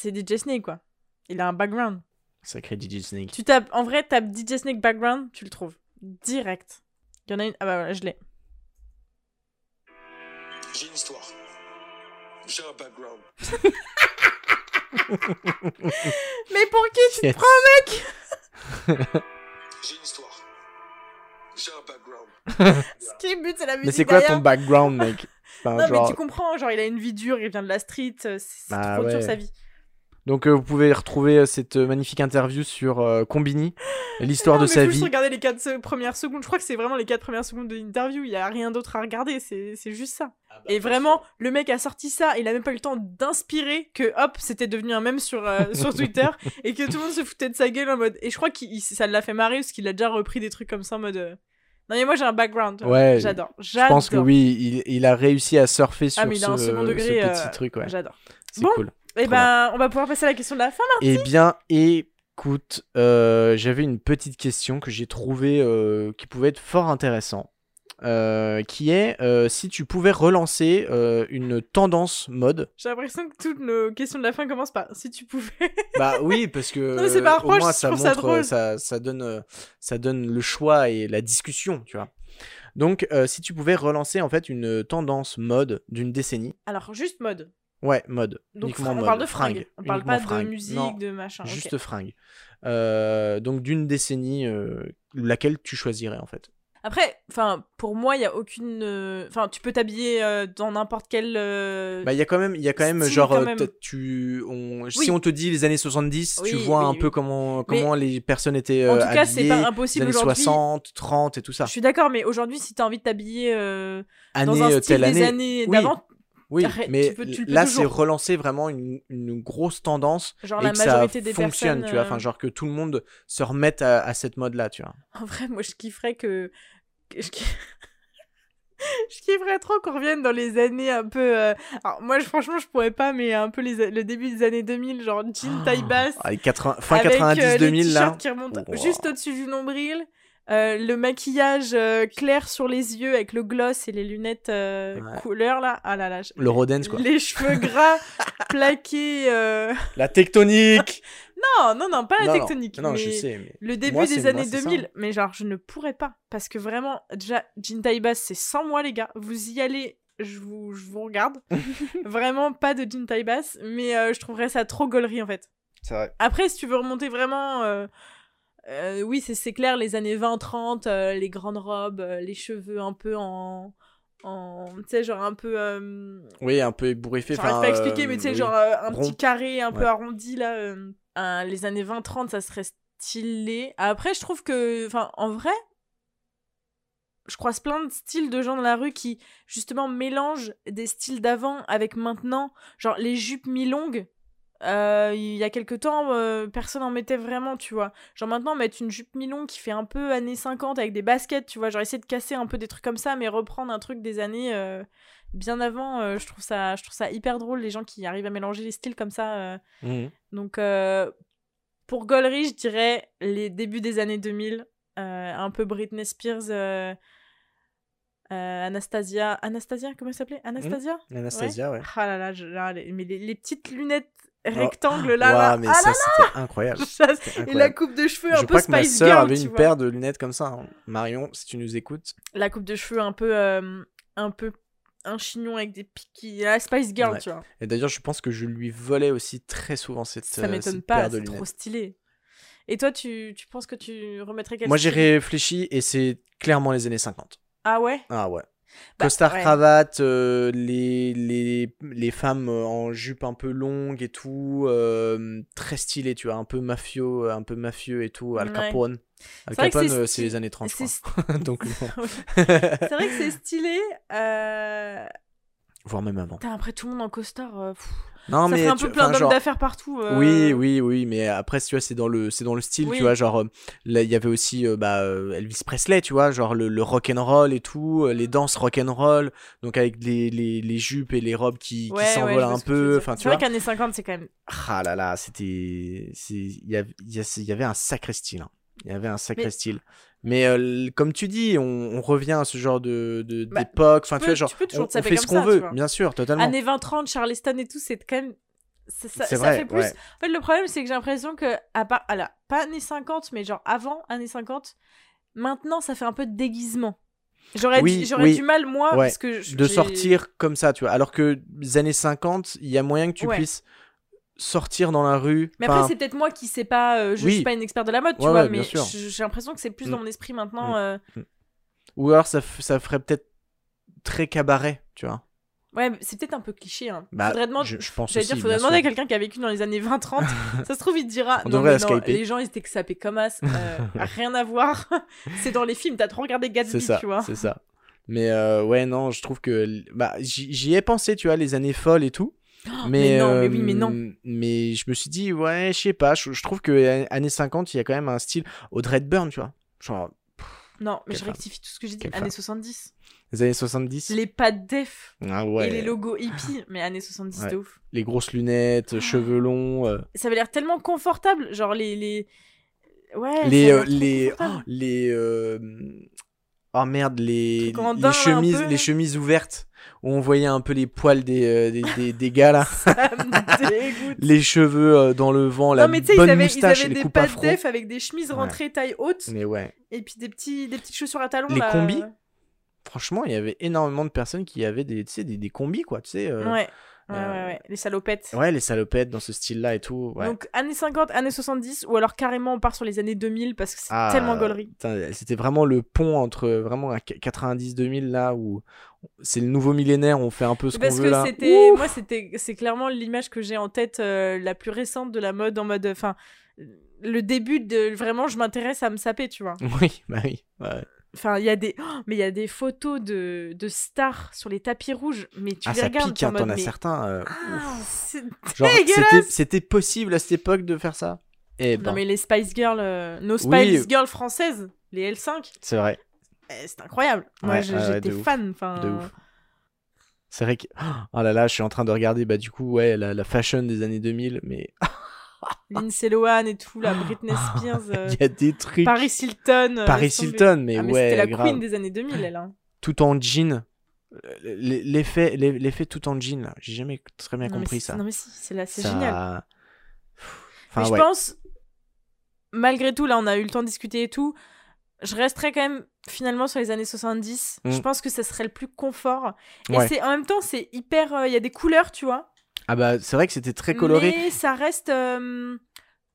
S3: c'est DJ Snake, quoi. Il a un background.
S2: Sacré DJ Snake.
S3: Tu tapes, en vrai, tape DJ Snake background, tu le trouves. Direct. Il y en a une. Ah bah voilà, je l'ai.
S1: J'ai une histoire. J'ai un background.
S3: Mais pour qui tu
S2: Yes.
S3: te prends
S5: J'ai une histoire. J'ai un background.
S3: Ce qui est but, c'est la musique
S2: Mais c'est quoi ton background, mec? Enfin,
S3: Non,
S2: genre-
S3: mais tu comprends, genre il a une vie dure, il vient de la street, euh, c'est
S2: Bah
S3: trop dur
S2: ouais.
S3: sa vie.
S2: Donc euh, vous pouvez retrouver euh, cette euh, magnifique interview sur euh, Combini, l'histoire
S3: Non,
S2: de
S3: mais
S2: sa
S3: faut juste
S2: vie.
S3: regarder les 4 premières secondes. Je crois que c'est vraiment les 4 premières secondes de l'interview. Il y a rien d'autre à regarder. C'est c'est juste ça.
S2: Ah bah,
S3: Et vraiment, le mec a sorti ça. Il a même pas eu le temps d'inspirer que hop, c'était devenu un mème sur, euh, sur Twitter et que tout le monde se foutait de sa gueule en mode. Et je crois que ça l'a fait marrer parce qu'il a déjà repris des trucs comme ça en mode. euh, Non, mais moi j'ai un background.
S2: Ouais,
S3: J'adore.
S2: Je pense que oui, il, il a réussi à surfer sur
S3: Ah, mais il
S2: ce,
S3: a un second
S2: ce
S3: degré.
S2: petit
S3: euh,
S2: truc, ouais.
S3: J'adore.
S2: C'est
S3: Bon.
S2: cool.
S3: Et
S2: Trop
S3: ben, on va pouvoir passer à la question de la fin.
S2: Eh bien, écoute, euh, j'avais une petite question que j'ai trouvée euh, qui pouvait être fort intéressant. euh, qui est euh, si tu pouvais relancer euh, une tendance mode.
S3: J'ai l'impression que toutes nos questions de la fin commencent par si tu pouvais.
S2: Bah oui, parce que
S3: Non, mais pas
S2: au moins
S3: reproche, je
S2: ça montre,
S3: drôle.
S2: ça, ça donne, ça donne le choix et la discussion, tu vois. Donc, si tu pouvais relancer en fait une tendance mode d'une décennie,
S3: Alors, juste mode.
S2: Ouais, mode,
S3: Donc,
S2: uniquement
S3: on
S2: mode,
S3: parle de fringues. On parle pas
S2: fringues.
S3: de musique,
S2: Non,
S3: de machin.
S2: juste fringues. Euh, donc d'une décennie, euh, laquelle tu choisirais en fait
S3: Après, enfin, pour moi, il y a aucune. euh, Enfin, tu peux t'habiller euh, dans n'importe quel.
S2: Bah il y a quand même, il y a quand même
S3: Style,
S2: genre,
S3: quand même.
S2: t'as- tu, on,
S3: Oui.
S2: si on te dit les années 70, tu
S3: Oui,
S2: vois
S3: oui,
S2: un peu comment,
S3: Mais-
S2: comment les personnes étaient
S3: en
S2: euh,
S3: tout cas, c'est
S2: habillées,
S3: pas
S2: les
S3: impossible
S2: années
S3: aujourd'hui.
S2: 60, 30 et tout ça.
S3: Je suis d'accord, mais aujourd'hui, si t'as envie de t'habiller
S2: Année
S3: dans un style
S2: telle
S3: des
S2: année.
S3: années d'avant,
S2: Oui,
S3: Arrête,
S2: mais
S3: tu peux- tu le peux
S2: là, c'est relancer vraiment une, une grosse tendance
S3: genre
S2: et
S3: la
S2: que ça
S3: des
S2: fonctionne,
S3: personnes.
S2: tu vois.
S3: euh,
S2: Enfin, genre que tout le monde se remette à, à cette mode-là, tu vois.
S3: En vrai, moi, je kifferais que. que je... je kifferais trop qu'on revienne dans les années un peu. euh, Alors, moi, je- franchement, je pourrais pas, mais un peu les... le début des années 2000, genre jean taille basse.
S2: Ah, les 80 fin
S3: avec, euh,
S2: 90,
S3: les
S2: 2000 là.
S3: qui remontent
S2: Ouah.
S3: juste au-dessus du nombril. Euh, le maquillage euh, clair sur les yeux avec le gloss et les lunettes euh,
S2: Ouais.
S3: couleur là. Ah là là. je-
S2: Le Rodens, quoi.
S3: Les cheveux gras plaqués. euh,
S2: La tectonique
S3: Non, non, non, pas la
S2: Non,
S3: tectonique.
S2: Non,
S3: mais
S2: je sais, mais.
S3: Le début
S2: Moi,
S3: des
S2: moi,
S3: années
S2: ça,
S3: 2000.
S2: hein.
S3: Mais genre, je ne pourrais pas. Parce que vraiment, déjà, jean taille basse, c'est sans moi, les gars. Vous y allez. Je vous, je vous regarde. vraiment pas de jean taille basse. Mais euh, je trouverais ça trop gaulerie en fait.
S2: C'est vrai.
S3: Après, si tu veux remonter vraiment. Euh, oui, c'est clair, les années 20-30, euh, les grandes robes, euh, les cheveux un peu en. en tu sais, genre un peu.
S2: Oui, un peu ébouriffé. Enfin,
S3: pas expliquer, mais tu sais,
S2: oui.
S3: genre un
S2: Rond.
S3: petit carré un peu arrondi là. les années 20-30, ça serait stylé. Après, je trouve que. Enfin, en vrai. Je croise plein de styles de gens dans la rue qui, justement, mélangent des styles d'avant avec maintenant. Genre, les jupes mi-longues. Euh, il y a quelques temps, euh, personne en mettait vraiment, tu vois. Genre maintenant, mettre une jupe mi-longue qui fait un peu années 50 avec des baskets, tu vois. Genre essayer de casser un peu des trucs comme ça, mais reprendre un truc des années euh, bien avant, je, trouve ça, je trouve ça hyper drôle, les gens qui arrivent à mélanger les styles comme ça.
S2: Mhm.
S3: Donc, pour Gollery, je dirais les débuts des années 2000, euh, un peu Britney Spears, euh, Anastasia. Anastasia, comment elle s'appelait? Anastasia?
S2: Anastasia, ouais.
S3: Ah là là, je- là, les- mais les, les petites lunettes rectangles là, là.
S2: mais
S3: ah
S2: ça, c'était incroyable.
S3: ça, Et la coupe de cheveux
S2: Je
S3: un peu
S2: crois que ma sœur
S3: Girl,
S2: avait une
S3: vois.
S2: paire de lunettes comme ça. hein. Marion, si tu nous écoutes.
S3: La coupe de cheveux un peu, euh, un peu, un chignon avec des piquis. La Spice Girl,
S2: Ouais.
S3: tu vois.
S2: Et d'ailleurs, je pense que je lui volais aussi très souvent cette,
S3: Ça
S2: euh,
S3: m'étonne
S2: cette
S3: pas,
S2: paire de
S3: c'est trop stylé. Et toi, tu, tu penses que tu remettrais quel
S2: Moi, j'ai réfléchi et c'est clairement les années 50.
S3: Ah ouais?
S2: Ah ouais.
S3: Bah,
S2: Costard
S3: ouais.
S2: cravate, euh, les, les, les femmes euh, en jupe un peu longue et tout, euh, très stylé, tu vois, un peu mafieux, un peu mafieux et tout, Al
S3: Ouais.
S2: Capone. Al Capone,
S3: c'est
S2: les années 30, je
S3: c'est
S2: crois. Donc.
S3: C'est vrai que c'est stylé. Euh...
S2: Voire même avant.
S3: Putain, après tout le monde en costard.
S2: Non,
S3: ça
S2: mais
S3: fait un
S2: tu-
S3: peu plein
S2: enfin,
S3: d'hommes
S2: genre-
S3: d'affaires partout. euh.
S2: Oui, oui, oui, mais après, tu vois, c'est dans le, c'est dans le style,
S3: Oui.
S2: tu vois, genre, euh, là, il y avait aussi, euh, bah, Elvis Presley, tu vois, genre le, le rock and roll et tout, les danses rock and roll, donc avec les, les, les jupes et les robes qui,
S3: Ouais,
S2: s'envolent un peu,
S3: dire.
S2: enfin, tu
S3: C'est vrai qu'années 50, c'est quand même.
S2: Ah là là, c'était, il y, avait- y un sacré style, hein. il y avait un sacré
S3: Mais-
S2: style. Mais euh, comme tu dis, on, on revient à ce genre de,
S3: Bah,
S2: d'époque, enfin, tu, vois, genre,
S3: tu
S2: on, fait ce qu'on veut, bien sûr, totalement.
S3: Années 20-30, Charleston et tout, c'est quand même. Ça, ça-
S2: C'est
S3: ça
S2: vrai,
S3: fait plus.
S2: ouais.
S3: En fait, le problème, c'est que j'ai l'impression que, à part. Là, pas années 50, mais genre avant années 50, maintenant, ça fait un peu de déguisement. J'aurais
S2: Oui,
S3: du- j'aurais
S2: oui.
S3: du mal, moi,
S2: Ouais,
S3: parce que. je-
S2: de sortir comme ça, tu vois. Alors que les années 50, il y a moyen que tu
S3: Ouais.
S2: puisses sortir dans la rue.
S3: Mais après, c'est peut-être moi qui sais pas. euh, je
S2: Oui.
S3: suis pas une experte de la mode, tu
S2: Ouais,
S3: vois,
S2: ouais,
S3: mais j'ai l'impression que c'est plus dans
S2: Mm.
S3: mon esprit maintenant.
S2: Mm.
S3: euh,
S2: Ou alors ça, ça ferait peut-être très cabaret, tu vois.
S3: Ouais, c'est peut-être un peu cliché. Hein.
S2: Bah,
S3: faudrait demander.
S2: je, je pense aussi,
S3: dire, faudrait demander à quelqu'un qui a vécu dans les années 20-30. ça se trouve, il te dira.
S2: On
S3: non, mais non, les gens, ils étaient que sapés comme as. euh, rien à voir. c'est dans les films, t'as trop regardé Gatsby,
S2: ça,
S3: tu vois.
S2: c'est ça. Mais euh, ouais, non, je trouve que bah, j'y ai pensé, tu vois, les années folles et tout.
S3: Oh, mais non, mais oui, mais non.
S2: euh, Mais je me suis dit, ouais, je sais pas, je, je trouve que euh, années 50, il y a quand même un style Audrey Hepburn, tu vois. Genre,
S3: Non, mais je
S2: femme.
S3: rectifie tout ce que j'ai dit. Années
S2: femme.
S3: 70.
S2: les années 70.
S3: Les pattes def
S2: Ah ouais.
S3: et les logos hippies. Mais années 70
S2: Ouais.
S3: de ouf.
S2: les grosses lunettes,
S3: Ah.
S2: cheveux longs, euh,
S3: Ça avait l'air tellement confortable. Genre les. les... Ouais,
S2: les, euh, les, oh, les, oh merde, les, les chemises, les chemises ouvertes où on voyait un peu les poils des, euh, des, des, des gars là,
S3: Ça me dégoûte.
S2: les cheveux euh, dans le vent, la
S3: non, mais tu sais, ils
S2: bonne
S3: avaient, ils
S2: moustache et
S3: avaient
S2: les
S3: des pattes def avec des chemises
S2: Ouais.
S3: rentrées taille haute
S2: Mais ouais,
S3: et puis des, petits, des petites chaussures à talons.
S2: Les
S3: là.
S2: combis? Franchement, il y avait énormément de personnes qui avaient des, des, des combis quoi, tu sais. euh,
S3: Ouais. Ouais,
S2: euh,
S3: ouais. Les salopettes.
S2: ouais, les salopettes dans ce style-là et tout.
S3: Donc années 50, années 70, ou alors carrément on part sur les années 2000 parce que c'est
S2: Ah,
S3: tellement gaulerie.
S2: C'était vraiment le pont entre vraiment un 90-2000 là où c'est le nouveau millénaire, on fait un peu ce qu'on
S3: Parce
S2: veut
S3: que
S2: là.
S3: c'était,
S2: Ouf
S3: moi c'était, c'est clairement l'image que j'ai en tête euh, la plus récente de la mode en mode, enfin, le début de vraiment je m'intéresse à me saper, tu vois.
S2: Oui, bah oui. ouais.
S3: Enfin, il y a des, oh, mais il y a des photos de, de stars sur les tapis rouges, mais tu
S2: Ah,
S3: les
S2: ça
S3: regardes,
S2: pique,
S3: t'es en
S2: hein,
S3: mode,
S2: t'en as
S3: mais-
S2: certains. euh,
S3: Ah, c'est
S2: genre,
S3: dégueulasse
S2: c'était- possible à cette époque de faire ça? Eh ben,
S3: Non mais les Spice Girls, euh, nos Spice
S2: Oui.
S3: Girls françaises, les L5,
S2: c'est vrai.
S3: eh, c'est incroyable. Moi
S2: Ouais, ouais,
S3: j'étais fan. Enfin,
S2: De ouf. C'est vrai que. Oh là là, je suis en train de regarder, bah du coup, ouais, la, la fashion des années 2000, mais
S3: Lindsay Lohan et tout, la Britney Spears, euh,
S2: il y a des trucs.
S3: Paris Hilton. euh,
S2: Paris. Hilton, mais,
S3: Ah, mais
S2: ouais,
S3: c'était la
S2: grave.
S3: queen des années 2000, elle. Hein.
S2: Tout en jean. Euh, L'effet l'e- l'effet tout en jean, là, j'ai jamais très bien
S3: Non,
S2: compris ça.
S3: Non mais si, c'est là, c'est
S2: Ça-
S3: génial.
S2: Enfin,
S3: mais je
S2: ouais.
S3: pense, malgré tout, là, on a eu le temps de discuter et tout. Je resterais quand même finalement sur les années 70.
S2: Mm.
S3: Je pense que ça serait le plus confort. Et
S2: Ouais.
S3: c'est en même temps, c'est hyper. euh, Il y a des couleurs, tu vois.
S2: Ah bah, c'est vrai que c'était très coloré.
S3: Mais ça reste. euh,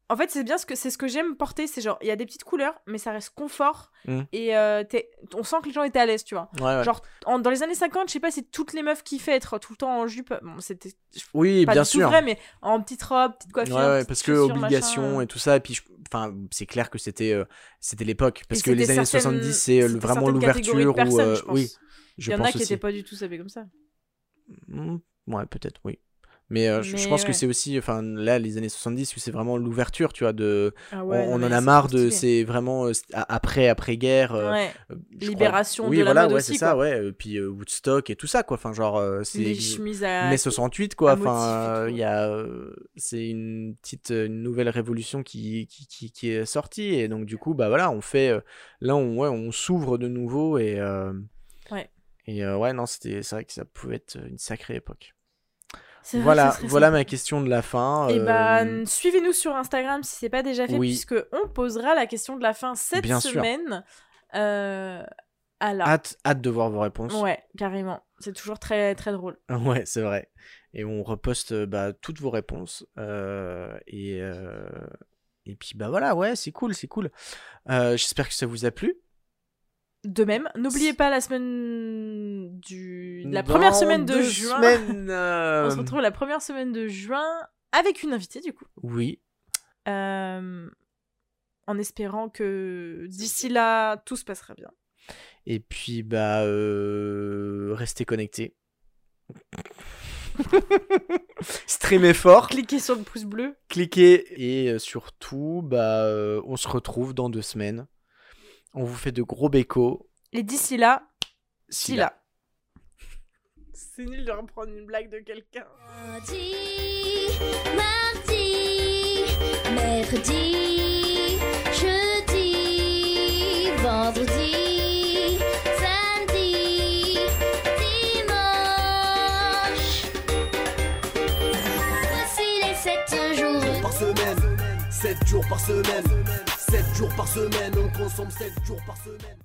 S3: En fait, c'est bien ce que c'est ce que j'aime porter. C'est genre, il y a des petites couleurs, mais ça reste confort.
S2: Mm.
S3: Et euh, on sent que les gens étaient à l'aise, tu vois.
S2: Ouais, ouais.
S3: Genre, en- dans les années 50, je sais pas si toutes les meufs kiffaient être tout le temps en jupe. Bon, c'était
S2: oui,
S3: pas
S2: bien
S3: du tout
S2: sûr.
S3: vrai, mais en petite robe, petite
S2: Ouais,
S3: coiffure.
S2: ouais,
S3: petites
S2: parce que obligation
S3: machin.
S2: et tout ça, et puis je- enfin c'est clair que c'était euh, c'était l'époque parce
S3: Et
S2: que les années
S3: certaines-
S2: 70 c'est euh, vraiment l'ouverture ou oui, je
S3: Il y en a qui
S2: aussi.
S3: étaient pas du tout savés comme ça.
S2: Hmm, ouais, peut-être oui. Mais, euh, je- pense que c'est aussi enfin là les années 70 où c'est vraiment l'ouverture, tu vois de
S3: Ah
S2: on,
S3: ouais,
S2: en a marre de c'est vraiment euh, après après guerre
S3: Ouais,
S2: je
S3: libération
S2: oui,
S3: de la
S2: voilà,
S3: mode
S2: ouais,
S3: aussi,
S2: c'est ça, ouais. euh, Puis euh, Woodstock et tout ça, quoi. Enfin, genre, euh, c'est
S3: les chemises à.
S2: mai 68, quoi. Enfin, euh, il y a, euh, c'est une petite, euh, une nouvelle révolution qui, qui, qui, qui est sortie et donc du coup, bah voilà, on fait, euh, là, on, ouais, on s'ouvre de nouveau et. euh,
S3: Ouais.
S2: Et euh, ouais, non, c'était, c'est vrai que ça pouvait être une sacrée époque.
S3: Vrai,
S2: Voilà, ma question de la fin.
S3: Et
S2: euh,
S3: ben, suivez-nous sur Instagram si c'est pas déjà fait,
S2: oui.
S3: puisque on posera la question de la fin cette
S2: Bien sûr.
S3: semaine. Euh,
S2: hâte, hâte de voir vos réponses.
S3: Ouais, carrément. C'est toujours très très drôle.
S2: Ouais, c'est vrai. Et on reposte euh, bah, toutes vos réponses. euh, et, euh, et puis bah voilà, ouais, c'est cool, c'est cool. Euh, J'espère que ça vous a plu.
S3: De même, n'oubliez pas la semaine du la
S2: Dans
S3: première semaine de juin.
S2: semaines, euh,
S3: On se retrouve la première semaine de juin avec une invitée du coup.
S2: Oui,
S3: Euh, en espérant que d'ici là tout se passera bien.
S2: et puis bah euh, restez connectés. Streamez fort,
S3: Cliquez sur le pouce bleu.
S2: cliquez et euh, surtout bah on se retrouve dans deux semaines. On vous fait de gros bécos.
S3: Et d'ici là, Si là. C'est nul de reprendre une blague de quelqu'un.
S6: Lundi, mardi, mercredi, jeudi, vendredi, samedi, dimanche. Voici les sept jours.
S1: par semaine 7 jours par semaine 7 jours par semaine On consomme 7 jours par semaine